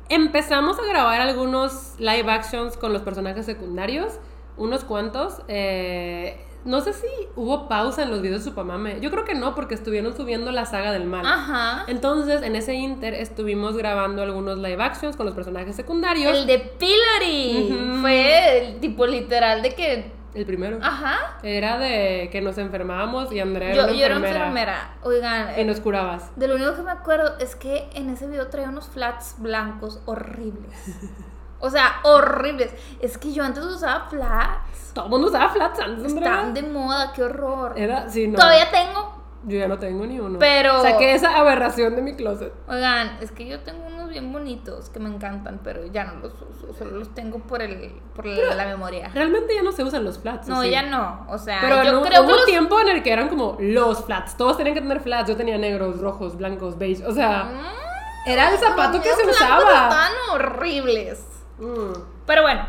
empezamos a grabar algunos live actions con los personajes secundarios. Unos cuantos. Eh, no sé si hubo pausa en los videos de Supamame. Yo creo que no, porque estuvieron subiendo la saga del mal. Ajá. Entonces, en ese inter estuvimos grabando algunos live actions con los personajes secundarios. El de Pillory. Fue el tipo literal de que. El primero. Ajá. Era de que nos enfermábamos y Andrea Yo, era yo era una enfermera. enfermera. Oigan, Y nos curabas. de lo único que me acuerdo es que en ese video traía unos flats blancos horribles. <laughs> O sea, horribles. Es que yo antes usaba flats. Todo el mundo usaba flats antes. Están de moda, qué horror. Era, sí, no. Todavía tengo. Yo ya no tengo ni uno. Pero- Saqué esa aberración de mi closet. Oigan, es que yo tengo unos bien bonitos que me encantan, pero ya no los uso. Solo los tengo por el por la, la memoria. Realmente ya no se usan los flats. ¿o No, sí? ya no. O sea, Pero yo no- creo hubo que los tiempo en el que eran como los flats. Todos tenían que tener flats. Yo tenía negros, rojos, blancos, beige. O sea, Mm, era el zapato los que se usaba. Están horribles. Mm. Pero bueno,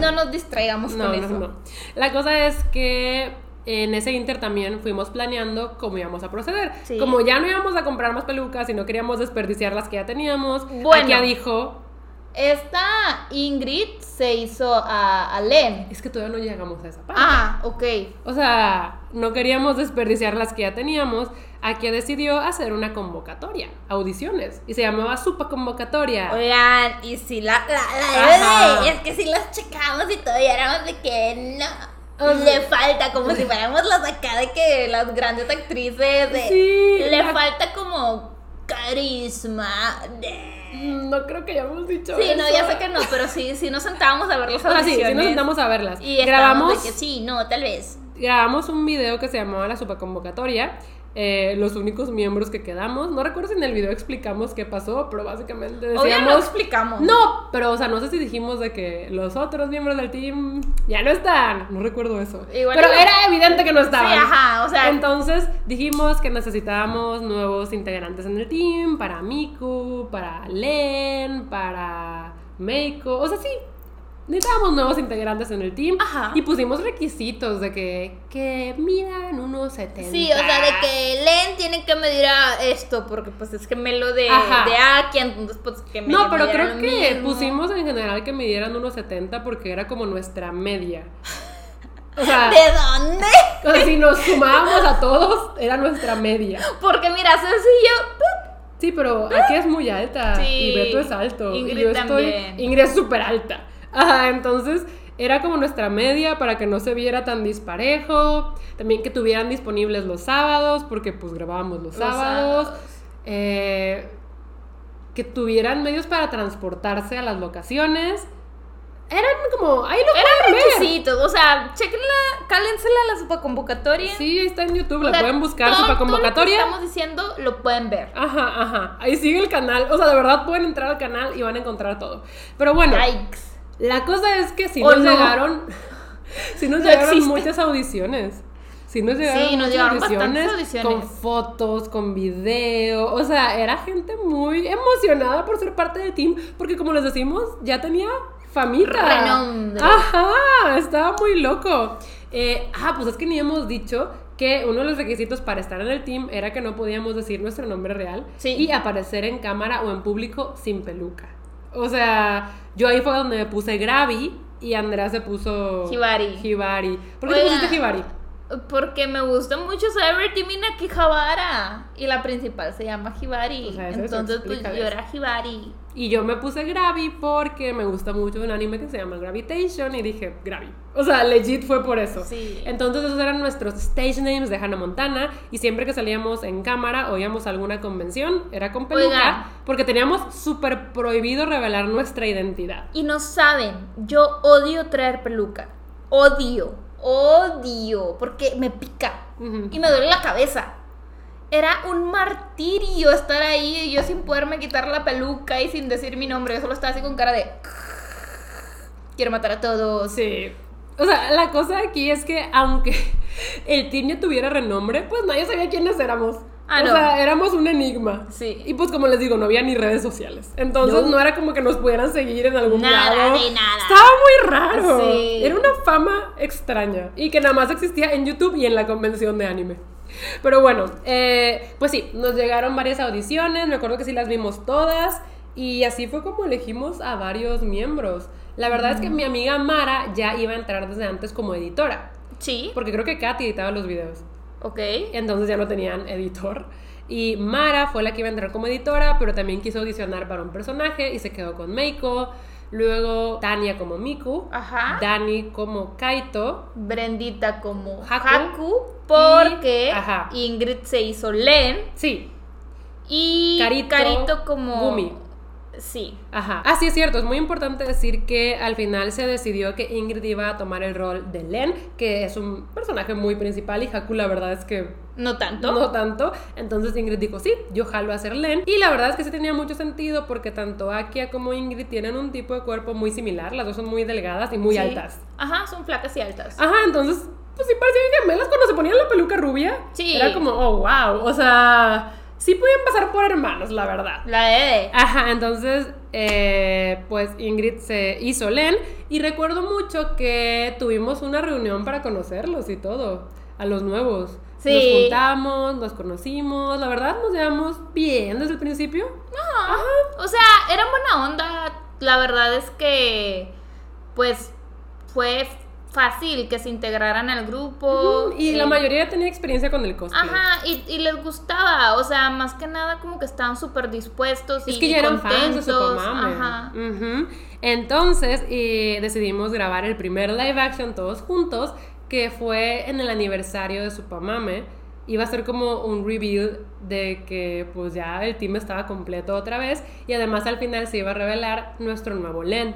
no nos distraigamos No, con no, eso. no. La cosa es que en ese inter también fuimos planeando cómo íbamos a proceder. Sí. Como ya no íbamos a comprar más pelucas y no queríamos desperdiciar las que ya teníamos, Bueno. Akia dijo, Esta Ingrid se hizo a, a Len. es que todavía no llegamos a esa parte. Ah, ok. O sea, no queríamos desperdiciar las que ya teníamos. Akia decidió hacer una convocatoria, audiciones, y se llamaba Supa Convocatoria. Oigan, y si la, la, la- es que si las checamos y y éramos de que no. O sea- le falta, como si fuéramos las acá de que las grandes actrices de. Sí, le la- falta como carisma. de- No creo que hayamos dicho Sí, no, eso. ya sé que no, pero sí, sí nos sentábamos a ver las O <laughs> sea, sí, audiciones. sí nos sentamos a verlas. Y grabamos, grabamos de que sí, no, tal vez. grabamos un video que se llamaba La Supa Convocatoria. Eh, los únicos miembros que quedamos. No recuerdo si en el video explicamos qué pasó, pero básicamente Obvio no decíamos. explicamos. No, pero o sea, no sé si dijimos de que los otros miembros del team ya no están. No recuerdo eso. Igual pero era evidente que no Sí, estaban. ajá, o sea. Entonces dijimos que necesitábamos nuevos integrantes en el team para Miku, para Len, para Meiko. O sea, sí. Necesitábamos nuevos integrantes en el team. Ajá. Y pusimos requisitos de que, que midan unos 70. Sí, o sea, de que Len tiene que medir a esto, porque pues es gemelo de, Ajá. de Aki, entonces pues que me No, pero creo que mismo. pusimos en general que midieran unos 70 porque era como nuestra media. O sea, ¿De dónde? o sea, si nos sumábamos a todos, era nuestra media. Porque mira, sencillo. Sí, pero aquí es muy alta Sí. y Beto es alto. Ingrid y yo estoy. también. Ingrid es súper alta. Ajá, entonces era como nuestra media para que no se viera tan disparejo. También que tuvieran disponibles los sábados, porque pues grabábamos los, Los sábados. sábados. Eh, que tuvieran medios para transportarse a las locaciones. Eran como. Ahí lo Eran pueden ver. requisitos, o sea, chequenla, cálensela la superconvocatoria. Sí, está en YouTube, O la sea, pueden buscar, todo- su todo lo que convocatoria. estamos diciendo lo pueden ver. Ajá, ajá. Ahí sigue el canal. O sea, de verdad pueden entrar al canal y van a encontrar todo. Pero bueno, Yikes. La cosa es que si ¿O nos no? llegaron. <laughs> Si nos No llegaron existe. muchas audiciones. Si nos llegaron Sí, nos llegaron audiciones, audiciones. con fotos, con video. O sea, era gente muy emocionada por ser parte del team. Porque como les decimos, ya tenía famita. Renombre. Ajá, estaba muy loco. Eh, ah, pues es que ni hemos dicho que uno de los requisitos para estar en el team era que no podíamos decir nuestro nombre real Sí. y aparecer en cámara o en público sin peluca. O sea, yo ahí fue donde me puse Gravi y Andrea se puso Hibari. Hibari. ¿Por qué te pusiste Hibari? Porque me gusta mucho Celebrity Minaki Habara. Y la principal se llama Hibari. O sea, Entonces, pues yo era Hibari. Y yo me puse Gravi porque me gusta mucho un anime que se llama Gravitation y dije Gravi. O sea, legit fue por eso. Sí. Entonces esos eran nuestros stage names de Hannah Montana y siempre que salíamos en cámara o íbamos a alguna convención era con peluca Oigan. porque teníamos súper prohibido revelar nuestra identidad. Y no saben, yo odio traer peluca. Odio. Odio. Porque me pica. Ujú. Y me duele la cabeza. Era un martirio estar ahí y yo sin poderme quitar la peluca y sin decir mi nombre. Yo solo estaba así con cara de. Quiero matar a todos. Sí. O sea, la cosa aquí es que aunque <laughs> el team ya tuviera renombre, pues nadie sabía quiénes éramos. Ah, o no. sea, éramos una enigma. Sí. Y pues como les digo, no había ni redes sociales. Entonces No. no, era como que nos pudieran seguir en algún Nada lado. de nada. Estaba muy raro. Sí. Era una fama extraña. Y que nada más existía en YouTube y en la convención de anime. Pero bueno, eh, pues sí, nos llegaron varias audiciones. Me acuerdo que sí las vimos todas. Y así fue como elegimos a varios miembros. La verdad es que mi amiga Mara ya iba a entrar desde antes como editora. Sí. Porque creo que Katy editaba los videos. Ok. Entonces ya no tenían editor. Y Mara fue la que iba a entrar como editora, pero también quiso audicionar para un personaje y se quedó con Meiko. Luego Tania como Miku. Ajá. Dani como Kaito. Brendita como Haku. Haku. Porque Y- ajá. Ingrid se hizo Len. Sí, Y Carito, Carito como. Gumi. Sí. ajá. Ah, sí, es cierto. Es muy importante decir que al final se decidió que Ingrid iba a tomar el rol de Len, que es un personaje muy principal y Haku la verdad es que No tanto. No tanto. Entonces Ingrid dijo, sí, yo jalo a ser Len. Y la verdad es que sí tenía mucho sentido porque tanto Akia como Ingrid tienen un tipo de cuerpo muy similar. Las dos son muy delgadas y muy Sí. altas. Ajá, son flacas y altas. Ajá, entonces, pues sí parecían gemelas cuando se ponían la peluca rubia. Sí. Era como, oh, wow. O sea, sí podían pasar por hermanos, la verdad. La de. Ajá, entonces, eh, pues Ingrid se hizo Len y recuerdo mucho que tuvimos una reunión para conocerlos y todo, a los nuevos. Sí. Nos juntamos, nos conocimos, la verdad nos llevamos bien desde el principio. O sea, era buena onda. La verdad es que. Pues. Fue fácil que se integraran al grupo. Y la eh, mayoría tenía experiencia con el cosplay. Ajá, y, y les gustaba, o sea, más que nada como que estaban súper dispuestos y Es que ya eran fans de contentos. Ajá. Ujú. Entonces eh, decidimos grabar el primer live action todos juntos, que fue en el aniversario de su Pamame. Iba a ser como un reveal de que pues ya el team estaba completo otra vez y además al final se iba a revelar nuestro nuevo Len.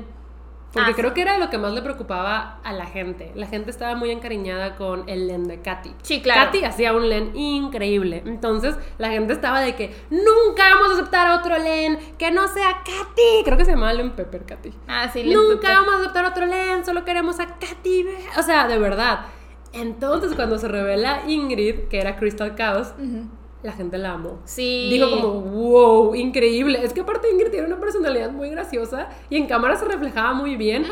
Porque Ah, creo que era lo que más le preocupaba a la gente. La gente estaba muy encariñada con el Len de Katy. Sí, claro. Katy hacía un Len increíble. Entonces la gente estaba de que nunca vamos a aceptar a otro Len que no sea Katy. Creo que se llamaba Len Pepper Katy. Ah, sí, le Nunca vamos a aceptar otro Len, solo queremos a Katy. O sea, de verdad. Entonces cuando se revela Ingrid, que era Crystal Chaos, Ujú. La gente la amó. Sí. Dijo como, wow, increíble. Es que aparte Ingrid tiene una personalidad muy graciosa y en cámara se reflejaba muy bien.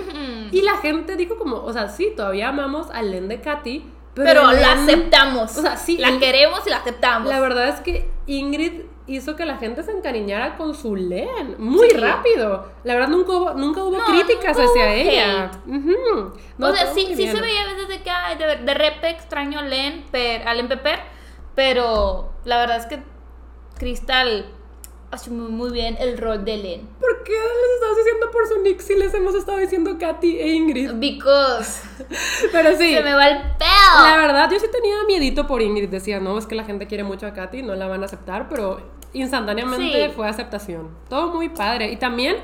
Y la gente dijo como, o sea, sí, todavía amamos a Len de Katy, pero, Pero la Len- aceptamos. O sea, sí, La el- queremos y la aceptamos. La verdad es que Ingrid hizo que la gente se encariñara con su Len muy Sí. rápido. La verdad nunca hubo, nunca hubo No, críticas nunca hacia hubo ella. Ujú. No, o sea, sí, sí se veía a veces de que ay, de, de repe extraño Len, per, a Len Pepper, pero la verdad es que Crystal asumió muy bien el rol de Len. ¿Por qué les estás diciendo por su nick si les hemos estado diciendo Katy e Ingrid? Because <laughs> Pero sí. se me va el La pelo. verdad, yo sí tenía miedito por Ingrid. Decía, no, es que la gente quiere mucho a Katy, no la van a aceptar, pero instantáneamente Sí. fue aceptación. Todo muy padre. Y también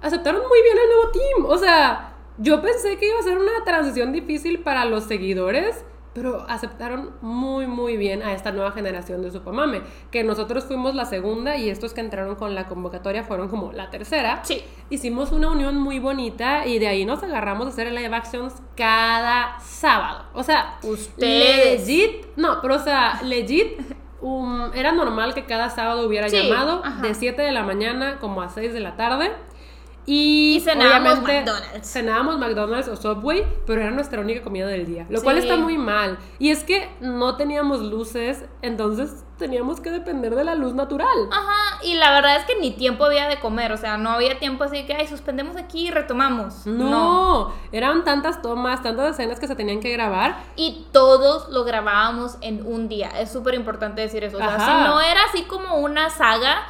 aceptaron muy bien el nuevo team. O sea, yo pensé que iba a ser una transición difícil para los seguidores, pero aceptaron muy, muy bien a esta nueva generación de Supamame. Que nosotros fuimos la segunda y estos que entraron con la convocatoria fueron como la tercera. Sí. Hicimos una unión muy bonita y de ahí nos agarramos a hacer live actions cada sábado. O sea, Ustedes. legit, no, pero o sea, legit, um, era normal que cada sábado hubiera Sí, llamado ajá. de 7 de la mañana como a 6 de la tarde. Y, Y cenábamos McDonald's. Cenábamos McDonald's o Subway, pero era nuestra única comida del día. Lo cual está muy mal. Y es que no teníamos luces, entonces teníamos que depender de la luz natural. Ajá, y la verdad es que ni tiempo había de comer, o sea, no había tiempo así que, ay, suspendemos aquí y retomamos. No, eran tantas tomas, tantas escenas que se tenían que grabar. Y todos lo grabábamos en un día. Es súper importante decir eso. O sea, Ajá. si no era así como una saga,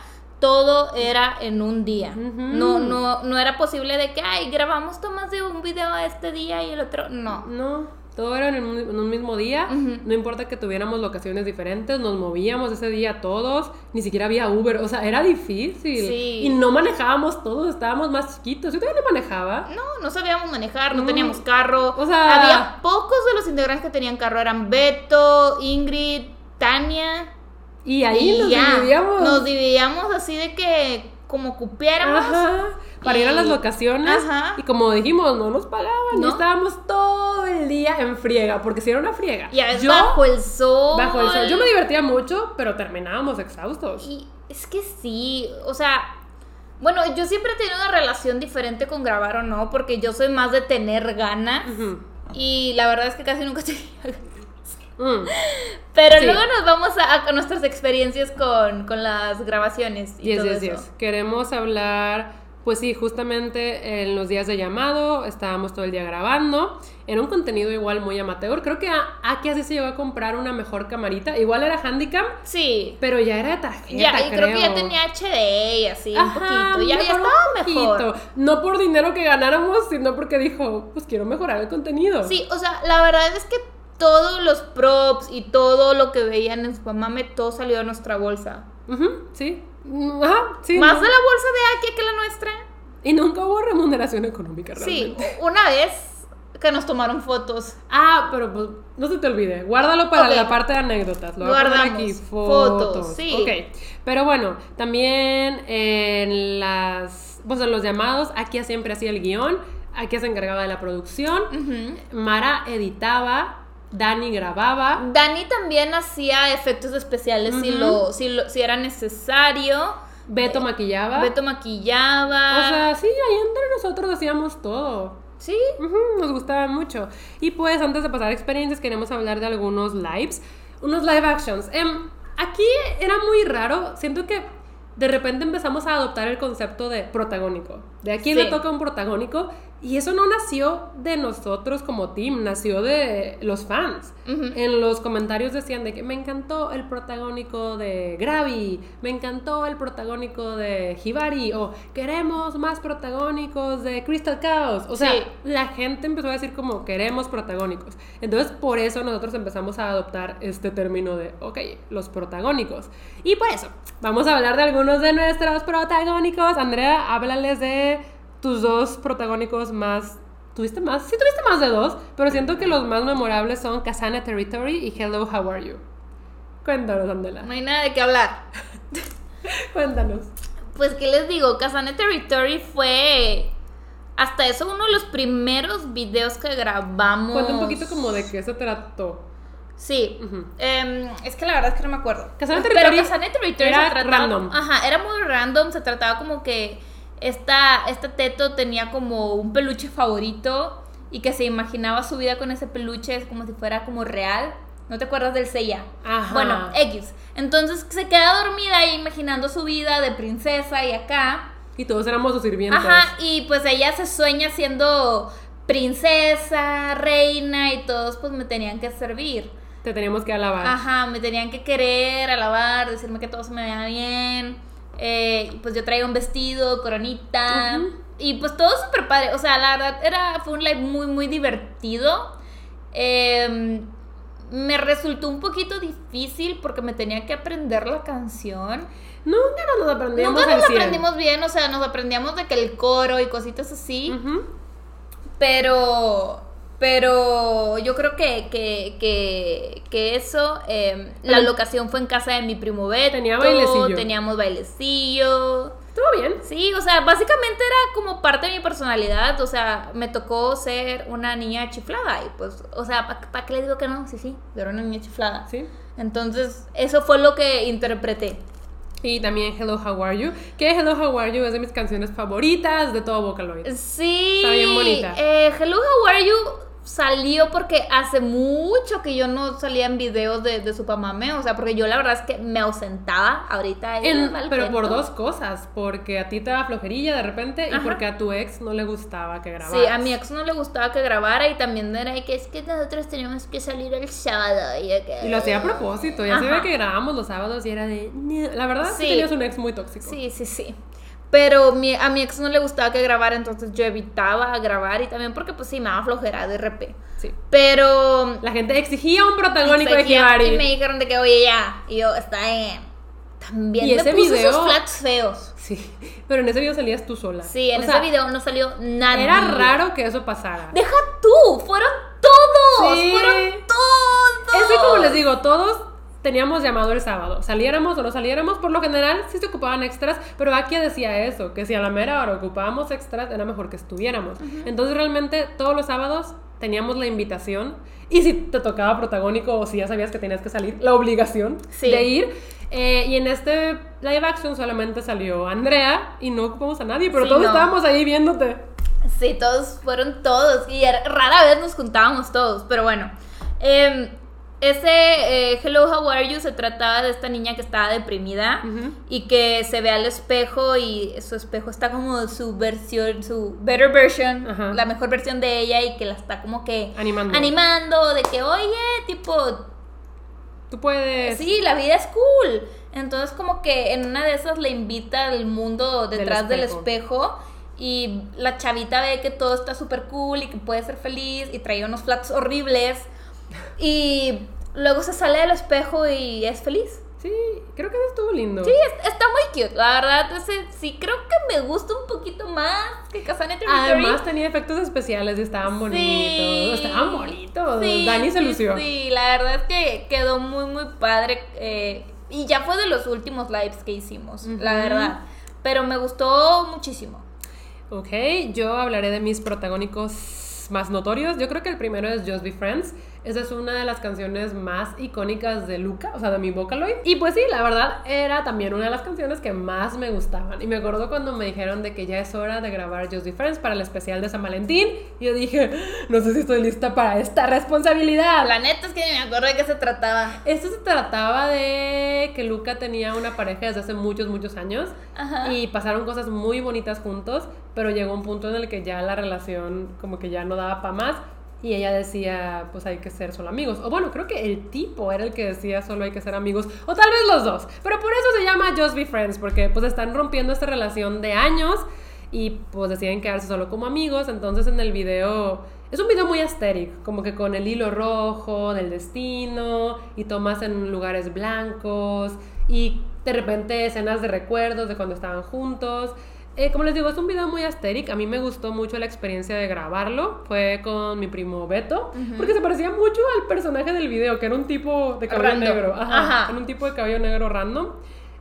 todo era en un día. No, no, no era posible de que, ay, grabamos tomas de un video este día y el otro. No. No, todo era en un, en un mismo día. No importa que tuviéramos locaciones diferentes, nos movíamos ese día todos. Ni siquiera había Uber, o sea, era difícil. Sí. Y no manejábamos todos, estábamos más chiquitos. Yo todavía no manejaba. No, no sabíamos manejar, no No. teníamos carro. O sea- había pocos de los integrantes que tenían carro. Eran Beto, Ingrid, Tania. Y ahí y nos ya. dividíamos. Nos dividíamos así de que como cupiéramos. Ajá, para ir a las locaciones. Ajá. Y como dijimos, no nos pagaban. No. Y estábamos todo el día en friega, porque si era una friega. Y a veces Yo, bajo el sol. bajo el sol. Yo me divertía mucho, pero terminábamos exhaustos. Y es que sí, o sea, bueno, yo siempre he tenido una relación diferente con grabar o no, porque yo soy más de tener ganas. Y la verdad es que casi nunca <laughs> tenía ganas. Mm. Pero Sí. luego nos vamos a, a nuestras experiencias con, con las grabaciones y Yes, todo yes, eso. yes. Queremos hablar, pues sí, justamente en los días de llamado, estábamos todo el día grabando. Era un contenido igual muy amateur. Creo que a- Aki así se llegó a comprar una mejor camarita. Igual era Handicam, Sí. pero ya era de tarjeta. Ya, y creo. que ya tenía HD y así, un poquito. Ya, ya estaba un mejor. poquito. No por dinero que ganáramos, sino porque dijo, pues quiero mejorar el contenido. Sí, o sea, la verdad es que todos los props y todo lo que veían en Supamame, todo salió de nuestra bolsa. Sí. Ajá, sí. Más no. de la bolsa de Aki que la nuestra. Y nunca hubo remuneración económica Sí, realmente. una vez que nos tomaron fotos. Ah, pero pues no se te olvide. Guárdalo para la parte de anécdotas. Lo Guardamos. aquí. Fotos, Fotos. sí. Ok. Pero bueno, también en las. Pues en los llamados, aquí siempre hacía el guion. Aquí se encargaba de la producción. Ujú. Mara editaba. Dani grababa. Dani también hacía efectos especiales si, lo, si, lo, si era necesario. Beto maquillaba. Beto maquillaba. O sea, sí, ahí entre nosotros hacíamos todo. sí. Nos gustaba mucho. Y pues antes de pasar a experiencias, queremos hablar de algunos lives. Unos live actions. Em, aquí era muy raro. Siento que de repente empezamos a adoptar el concepto de protagónico. De aquí Sí. le toca un protagónico. Y eso no nació de nosotros como team, nació de los fans. En los comentarios decían de que me encantó el protagónico de Gravi, me encantó el protagónico de Hibari, o queremos más protagónicos de Crystal Chaos. O sea, Sí. la gente empezó a decir como queremos protagónicos. Entonces, por eso nosotros empezamos a adoptar este término de, ok, los protagónicos. Y por eso, vamos a hablar de algunos de nuestros protagónicos. Andrea, háblales de tus dos protagónicos más. ¿Tuviste más? Sí, tuviste más de dos, pero siento que los más memorables son Kasana Territory y Hello, How Are You. Cuéntanos, Andela. No hay nada de qué hablar. <laughs> Cuéntanos. Pues, ¿qué les digo? Kazane Territory fue. Hasta eso, uno de los primeros videos que grabamos. Cuenta un poquito como de qué se trató. Sí. Em, es que la verdad es que no me acuerdo. Pero Territory Cassandra Territory era se trataba- random. Ajá, era muy random. Se trataba como que esta, esta teto tenía como un peluche favorito y que se imaginaba su vida con ese peluche como si fuera como real. ¿No te acuerdas del Seiya? Ajá. Bueno, X. Entonces se queda dormida ahí imaginando su vida de princesa y acá. Y todos éramos sus sirvientes. Ajá, y pues ella se sueña siendo princesa, reina y todos pues me tenían que servir. Te teníamos que alabar. Ajá, me tenían que querer, alabar, decirme que todo se me veía bien. Eh, pues yo traía un vestido, coronita. Y pues todo súper padre. O sea, la verdad era, fue un live muy, muy divertido. Eh, me resultó un poquito difícil porque me tenía que aprender la canción. Nunca nos lo aprendíamos Nunca nos 100. aprendimos bien, o sea, nos aprendíamos de que el coro y cositas así. Pero, pero yo creo que, que, que, que eso, eh, la Pero- locación fue en casa de mi primo Beto. Tenía bailecillo. Teníamos bailecillo. Estuvo bien. Sí, o sea, básicamente era como parte de mi personalidad. O sea, me tocó ser una niña chiflada. Y pues, o sea, ¿para qué le digo que no? Sí, sí, yo era una niña chiflada. Sí. Entonces, eso fue lo que interpreté. Y también Hello How Are You, que Hello How Are You es de mis canciones favoritas de todo Vocaloid. Sí. Está bien bonita. Eh, Hello, How Are You salió porque hace mucho que yo no salía en videos de, de Supamame. O sea, porque yo la verdad es que me ausentaba ahorita. En- pero por dos cosas, porque a ti te daba flojerilla de repente y porque a tu ex no le gustaba que grabaras. Sí, a mi ex no le gustaba que grabara y también era que es que nosotros teníamos que salir el sábado. Y, de que- Y lo hacía a propósito, ya se Ajá. ve que grabábamos los sábados y era de... La verdad sí. Sí. tenías un ex muy tóxico. Sí, sí, sí. Pero mi- a mi ex no le gustaba que grabara, entonces yo evitaba grabar y también porque pues sí, me daba flojera de RP. Sí. Pero La gente exigía un protagónico de Hibari. Y me dijeron de que, oye, ya. Y yo, está bien. También Y me ese puso video- esos flats feos. Sí, pero en ese video salías tú sola. Sí, en O ese sea, video no salió nada. Era raro que eso pasara. Deja tú, fueron todos. Sí. Fueron todos. Es que como les digo, todos teníamos llamado el sábado. Saliéramos o no saliéramos, por lo general sí se ocupaban extras, pero aquí decía eso, que si a la mera hora ocupábamos extras, era mejor que estuviéramos. Entonces realmente todos los sábados teníamos la invitación y si te tocaba protagónico o si ya sabías que tenías que salir, la obligación Sí. de ir. Eh, y en este live action solamente salió Andrea y no ocupamos a nadie, pero Sí, todos no. estábamos ahí viéndote. Sí, todos fueron todos. Y era- rara vez nos juntábamos todos. Pero bueno. em, ese eh, Hello, How Are You se trataba de esta niña que estaba deprimida y que se ve al espejo y su espejo está como su versión, su better version, la mejor versión de ella y que la está como que Animando. animando de que, oye, tipo, Tú puedes... sí, la vida es cool. Entonces como que en una de esas le invita al mundo Del detrás del espejo. espejo. Y la chavita ve que todo está súper cool y que puede ser feliz y trae unos flats horribles. Y luego se sale del espejo y es feliz. Sí, creo que eso estuvo lindo. Sí, es- está muy cute. La verdad, ese sí creo que me gusta un poquito más que Territory. Además tenía efectos especiales y estaban bonitos. Sí. Estaban bonitos. Sí, Dani se sí, lució. Sí, la verdad es que quedó muy, muy padre. eh, y ya fue de los últimos lives que hicimos, la Ujú. verdad. Pero me gustó muchísimo. Ok, yo hablaré de mis protagónicos más notorios. Yo creo que el primero es Just Be Friends. Esa es una de las canciones más icónicas de Luca, o sea, de mi Vocaloid. Y pues sí, la verdad era también una de las canciones que más me gustaban. Y me acuerdo cuando me dijeron de que ya es hora de grabar Just Friends para el especial de San Valentín. Y yo dije, no sé si estoy lista para esta responsabilidad. La neta es que ni me acuerdo de qué se trataba. Esto se trataba de que Luca tenía una pareja desde hace muchos, muchos años Ajá. y pasaron cosas muy bonitas juntos, pero llegó un punto en el que ya la relación como que ya no daba para más y ella decía, pues hay que ser solo amigos. O bueno, creo que el tipo era el que decía solo hay que ser amigos, o tal vez los dos, pero por eso se llama Just Be Friends, porque pues están rompiendo esta relación de años y pues deciden quedarse solo como amigos, entonces en el video... Es un video muy asteric, como que con el hilo rojo del destino y tomas en lugares blancos y de repente escenas de recuerdos de cuando estaban juntos. Eh, como les digo, es un video muy asteric. A mí me gustó mucho la experiencia de grabarlo. Fue con mi primo Beto, porque se parecía mucho al personaje del video, que era un tipo de cabello Random. negro. Ajá, un tipo de cabello negro random.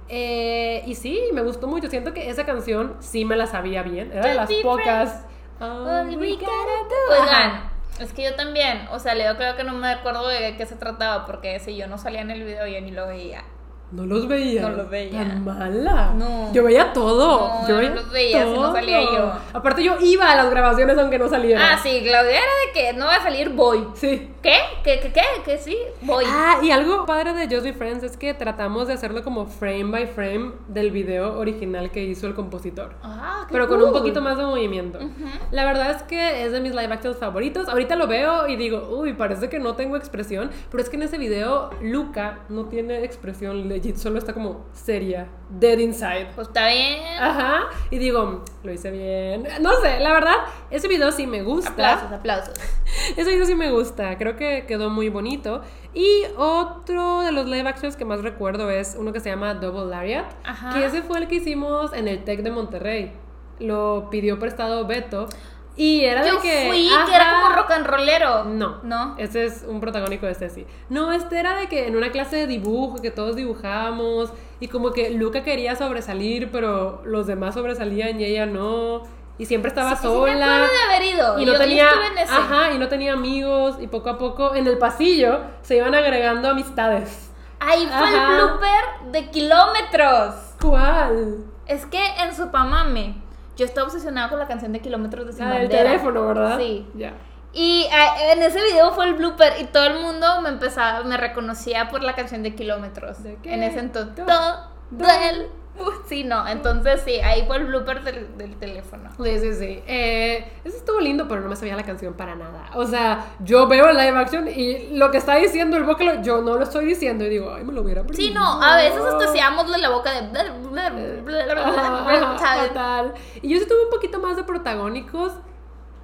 Eh, y sí, me gustó mucho. Siento que esa canción sí me la sabía bien. Era de las pocas. We. Oigan. Es que yo también, o sea, le digo creo que no me acuerdo de qué se trataba, porque si yo no salía en el video yo ni lo veía. No los veía. No los veía. Tan mala. No. Yo veía todo. No, yo no los veía, si no salía yo. Aparte, yo iba a las grabaciones aunque no saliera. Ah, sí, Claudia era de que no va a salir, voy. Sí. ¿Qué? ¿Qué? ¿Qué? ¿Qué? ¿Qué? Sí, voy. Ah, y algo padre de Just Be Friends es que tratamos de hacerlo como frame by frame del video original que hizo el compositor. Ah, qué Pero con un poquito más de movimiento. La verdad es que es de mis live actions favoritos. Ahorita lo veo y digo, uy, parece que no tengo expresión. Pero es que en ese video, Luca no tiene expresión solo está como seria, dead inside. Pues está bien. Ajá. Y digo, lo hice bien. No sé, la verdad, ese video sí me gusta. Aplausos, aplausos. <laughs> Ese video sí me gusta, creo que quedó muy bonito. Y otro de los live actions que más recuerdo es uno que se llama Double Lariat, Ajá. que ese fue el que hicimos en el TEC de Monterrey. Lo pidió prestado Beto. Y era Yo de que. fui, que era ajá. como rock and No. ¿No? Ese es un protagónico de Ceci. No, este era de que en una clase de dibujo que todos dibujábamos y como que Luca quería sobresalir, pero los demás sobresalían y ella no. Y siempre estaba Sí, sí, me sola. acuerdo de haber ido. Y no Yo- yo tenía, estuve en ese. ajá, y no tenía amigos y poco a poco en el pasillo se iban agregando amistades. Ahí fue Ajá. el blooper de kilómetros. ¿Cuál? Es que en Supamame yo estaba obsesionada con la canción de kilómetros de Sin Ah, el Bandera. teléfono, ¿verdad? Sí. Ya. Y eh, en ese video fue el blooper y todo el mundo me empezaba, me reconocía por la canción de kilómetros. ¿De qué? En ese entonces. Todo- el... Uh, Sí, no, entonces sí, ahí fue el blooper del, del teléfono. Sí, sí, sí. Eh, eso estuvo lindo, pero no me sabía la canción para nada. O sea, yo veo el live action y lo que está diciendo el vocalo, yo no lo estoy diciendo y digo, ay, me lo hubiera aprendido. Sí, no, a veces hasta hacíamos la boca de... Fatal. Y yo sí tuve un poquito más de protagónicos,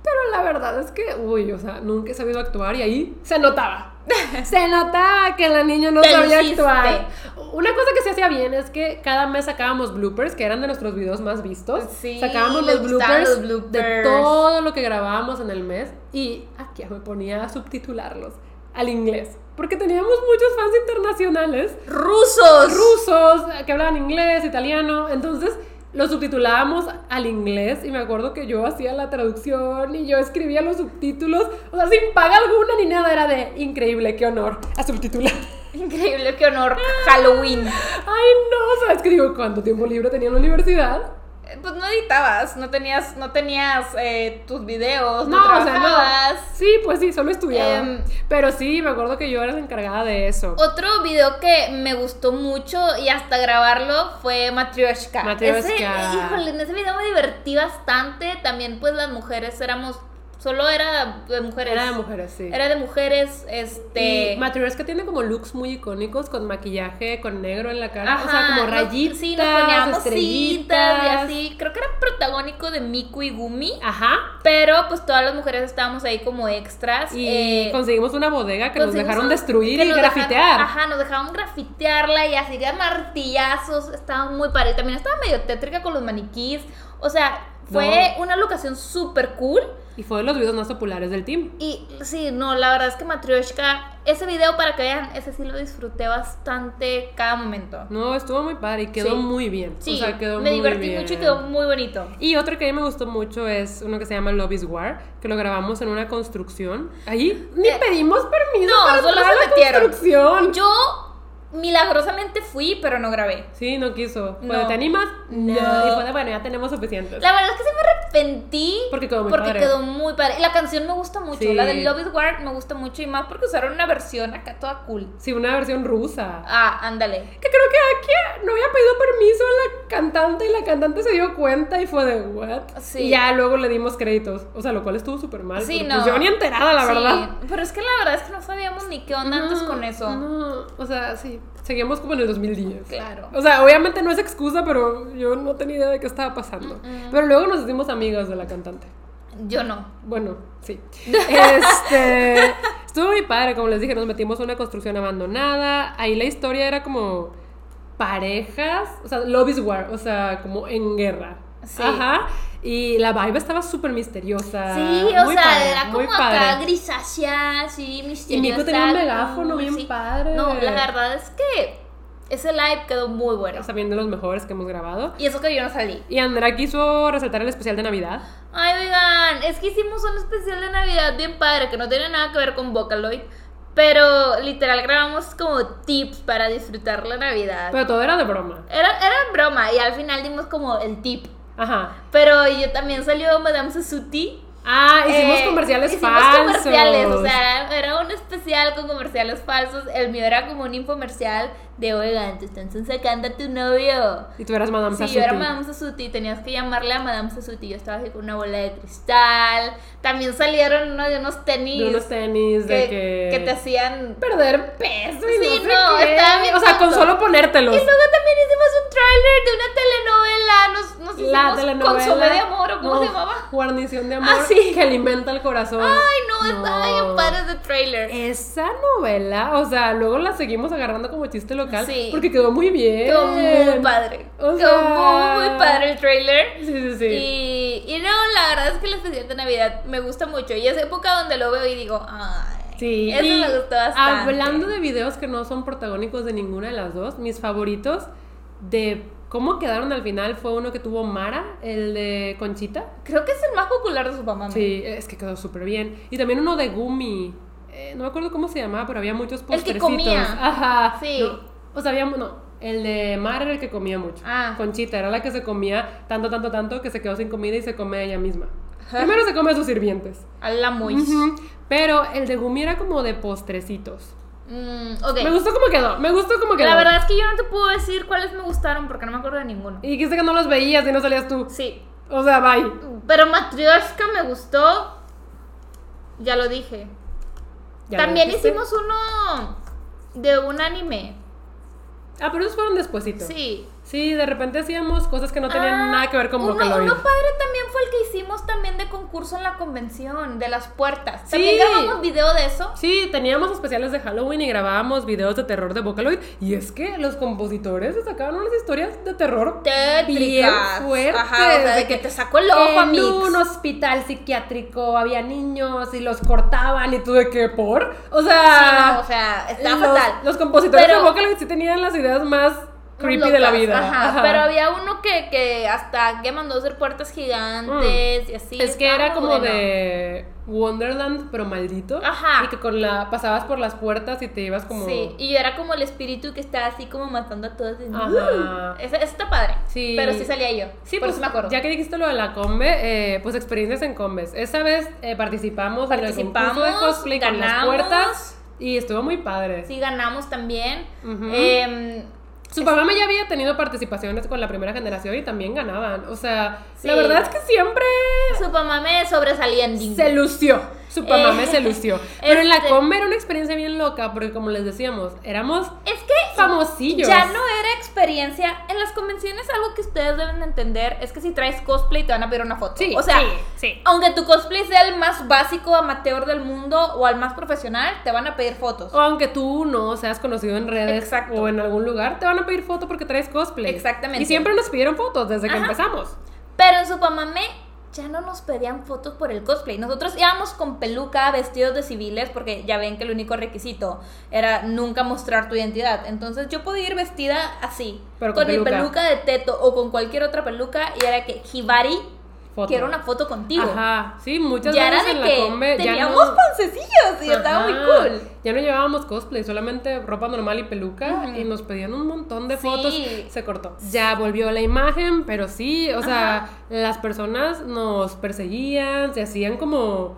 pero la verdad es que, uy, o sea, nunca he sabido actuar y ahí se notaba. <laughs> Se notaba que la niña no Te sabía luciste. actuar. Una cosa que se hacía bien es que cada mes sacábamos bloopers, que eran de nuestros videos más vistos. Sí, sacábamos los bloopers, los de bloopers. todo lo que grabábamos en el mes y aquí me ponía a subtitularlos al inglés. Porque teníamos muchos fans internacionales ¡Rusos! rusos que hablaban inglés, italiano, entonces lo subtitulábamos al inglés y me acuerdo que yo hacía la traducción y yo escribía los subtítulos, o sea, sin paga alguna ni nada, era de increíble, qué honor a subtitular. <laughs> Increíble, qué honor. Halloween. Ay, no, sabes que digo, ¿cuánto tiempo libre tenía en la universidad? Eh, Pues no editabas, no tenías, no tenías eh, tus videos, no, No, o sea, trabajabas. no. Sí, pues sí, solo estudiaba. Em, Pero sí, me acuerdo que yo era la encargada de eso. Otro video que me gustó mucho y hasta grabarlo fue Matryoshka. Matryoshka. Ese, híjole, en ese video me divertí bastante. También pues las mujeres éramos, solo era de mujeres. Era de mujeres, sí. Era de mujeres, este... Y Matryoshka tiene como looks muy icónicos con maquillaje, con negro en la cara, o sea, Ajá, como rayitas, Sí, nos poníamos estrellitas. y así. Creo que era protagónico de Miku y Gumi. Ajá. Pero pues todas las mujeres estábamos ahí como extras. Y eh, conseguimos una bodega que nos dejaron un- destruir que y grafitear. dejaron- ajá, nos dejaron grafitearla y así de martillazos. Estaba muy padre. También estaba medio tétrica con los maniquís. O sea, fue una locación súper cool. Y fue de los videos más populares del team. Y sí, no, la verdad es que Matryoshka, ese video para que vean, ese sí lo disfruté bastante cada momento. No, estuvo muy padre y quedó Sí. muy bien. Sí, o sea, quedó me muy divertí bien. mucho y quedó muy bonito. Y otro que a mí me gustó mucho es uno que se llama Love is War, que lo grabamos en una construcción. Ahí ni Eh, pedimos permiso no, para solo entrar se a la metieron. construcción. Yo milagrosamente fui, pero no grabé. Sí, no quiso. No. de, ¿te animas? No. Y de, bueno, ya tenemos suficientes. La verdad es que sí me arrepentí. Porque quedó muy porque padre. quedó muy padre. Y la canción me gusta mucho. Sí. La de Love is War me gusta mucho. Y más porque usaron una versión acá toda cool. Sí, una versión rusa. Ah, ándale. Que creo que aquí no había pedido permiso a la cantante y la cantante se dio cuenta y fue de, ¿what? Sí. Y ya luego le dimos créditos. O sea, lo cual estuvo súper mal. Sí, no. pues, yo ni enterada, la Sí, verdad. Pero es que la verdad es que no sabíamos ni qué onda antes con eso. No, o sea, sí. Seguíamos como en el 2010. Claro. O sea, obviamente no es excusa, pero yo no tenía idea de qué estaba pasando. Pero luego nos hicimos amigas de la cantante. Yo no. Bueno, sí. <laughs> Este. Estuvo muy padre, como les dije, nos metimos a una construcción abandonada. Ahí la historia era como parejas, o sea, love is war, o sea, como en guerra. Sí. Ajá. Y la vibe estaba súper misteriosa. Sí, o Muy sea, padre, era como acá grisácea, así, misteriosa. Mico tenía un megáfono bien sí. padre. No, la verdad es que Ese live quedó muy bueno. También de los mejores que hemos grabado. Y eso que yo no salí. Y Andrea quiso resaltar el especial de Navidad. Ay, oigan, es que hicimos un especial de Navidad bien padre que no tiene nada que ver con Vocaloid. Pero literal grabamos como tips para disfrutar la Navidad. Pero todo era de broma. Era, era broma y al final dimos como el tip. Ajá. Pero yo también salió Madame Sasuti. Ah, hicimos Eh, comerciales hicimos falsos. comerciales, o sea, era un especial con comerciales falsos. El mío era como un infomercial de, oigan, te están sacando a tu novio. Y tú eras Madame Sí, Sasuti. yo era Madame Sasuti, tenías que llamarle a Madame Sasuti. Yo estaba así con una bola de cristal. También salieron uno de unos tenis. De unos tenis, de que... que te hacían. Perder peso y Sí, no sé no, estaba bien O sea, con solo ponértelos. Y luego también hicimos un tráiler de una telenovela. Nos, nos La telenovela. Consomé de amor, ¿o cómo no, se llamaba? Guarnición de amor Ah, sí. que alimenta el corazón. Ay, no, estaba bien No. padre ese trailer. Esa novela, o sea, luego la seguimos agarrando como chiste local. Sí. Porque quedó muy bien. Quedó muy padre. O Quedó muy, muy padre el trailer. Sí, sí, sí. Y, y no, la verdad es que el especial de Navidad me gusta mucho. Y es época donde lo veo y digo, ay. Sí, Eso y me gustó bastante. Hablando de videos que no son protagónicos de ninguna de las dos, mis favoritos de cómo quedaron al final fue uno que tuvo Mara, el de Conchita. Creo que es el más popular de su mamá. Sí, es que quedó súper bien. Y también uno de Gumi. Eh, no me acuerdo cómo se llamaba, pero había muchos El que postrecitos. comía. Ajá. Sí. No, o sea, había. No, el de Mara era el que comía mucho. Ah. Conchita era la que se comía tanto, tanto, tanto que se quedó sin comida y se come ella misma. Primero se come a sus sirvientes. A la muy. Pero el de Gumi era como de postrecitos. Mm. Me gustó cómo quedó, me gustó cómo quedó. La verdad es que yo no te puedo decir cuáles me gustaron porque no me acuerdo de ninguno. Y dijiste que no los veías y no salías tú. Sí. O sea, bye. Pero Matryoshka me gustó. Ya lo dije. ¿Ya lo También hicimos uno de un anime. Ah, pero esos fueron despuesitos. Sí. Sí, de repente hacíamos cosas que no tenían Ah, nada que ver con uno, Vocaloid. uno padre también fue el que hicimos también de concurso en la convención, de las puertas. Sí. También grabamos video de eso. Sí, teníamos especiales de Halloween y grabábamos videos de terror de Vocaloid. Y es que los compositores se sacaban unas historias de terror bien Tétricas. fuertes. Ajá, o sea, de que te sacó el ojo, En un hospital psiquiátrico había niños y los cortaban y tú de qué por. O sea, Sí, no, o sea, está fatal. los compositores Pero- de Vocaloid sí tenían las ideas más creepy de la vida. Ajá, Ajá. Pero había uno que, que hasta que mandó hacer puertas gigantes y así. Es que era como bueno. de Wonderland, pero maldito. Ajá. Y que con la pasabas por las puertas y te ibas como. Sí, y yo era como el espíritu que estaba así como matando a todos. Ajá. Ese, ese está padre. Sí. Pero sí salía yo. Sí, por pues eso me acuerdo. ya que dijiste lo de la combe, eh, pues experiencias en combes. Esa vez eh, participamos, en el Participamos, de cosplay con las ganamos. puertas y estuvo muy padre. Sí, ganamos también. Em, Su papá ya había tenido participaciones con la primera generación y también ganaban. O sea, Sí. la verdad es que siempre su mamá me sobresalía en Disney. se lució. Su papá me Eh, se lució. Pero en la este- combe era una experiencia bien loca porque como les decíamos, éramos Es que famosillos. ya no era experiencia. En las convenciones algo que ustedes deben entender es que si traes cosplay te van a pedir una foto. Sí, o sea, sí, sí. aunque tu cosplay sea el más básico amateur del mundo o al más profesional, te van a pedir fotos. O aunque tú no seas conocido en redes Exacto. o en algún lugar, te van a pedir foto porque traes cosplay. Exactamente. Y siempre nos pidieron fotos desde que Ajá. empezamos. Pero en Supamame ya no nos pedían fotos por el cosplay. Nosotros íbamos con peluca, vestidos de civiles, porque ya ven que el único requisito era nunca mostrar tu identidad. Entonces yo podía ir vestida así, Pero con con, mi peluca. peluca de teto o con cualquier otra peluca, y era que Hibari Foto. quiero una foto contigo. Ajá, sí, muchas ya era veces de en la combe ya teníamos no- pancecillos y estaba muy cool. Ya no llevábamos cosplay, solamente ropa normal y peluca y nos pedían un montón de Sí. fotos. Se cortó. Ya volvió la imagen, pero sí, o sea, las personas nos perseguían, se hacían como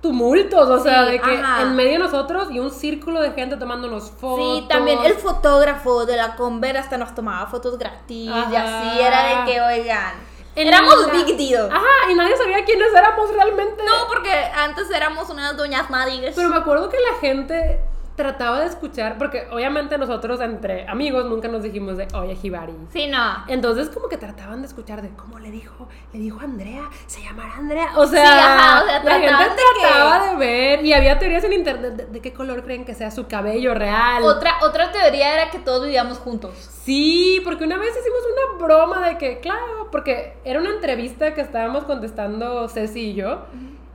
tumultos, o sea, de que ajá. en medio de nosotros y un círculo de gente tomándonos fotos. Sí, también el fotógrafo de la Conver hasta nos tomaba fotos gratis y Ajá. así era de que, oigan, En éramos la- big deal. Ajá, y nadie sabía quiénes éramos realmente. No, porque antes éramos unas doñas madres. Pero me acuerdo que la gente trataba de escuchar, porque obviamente nosotros entre amigos nunca nos dijimos de, oye, Hibari. Sí, no. Entonces como que trataban de escuchar de cómo le dijo, le dijo Andrea, se llamará Andrea. O sea, Sí, ajá, o sea, la gente de trataba de ver y había teorías en internet de, de qué color creen que sea su cabello real. Otra, otra teoría era que todos vivíamos juntos. Sí, porque una vez hicimos una broma de que, claro, porque era una entrevista que estábamos contestando Ceci y yo,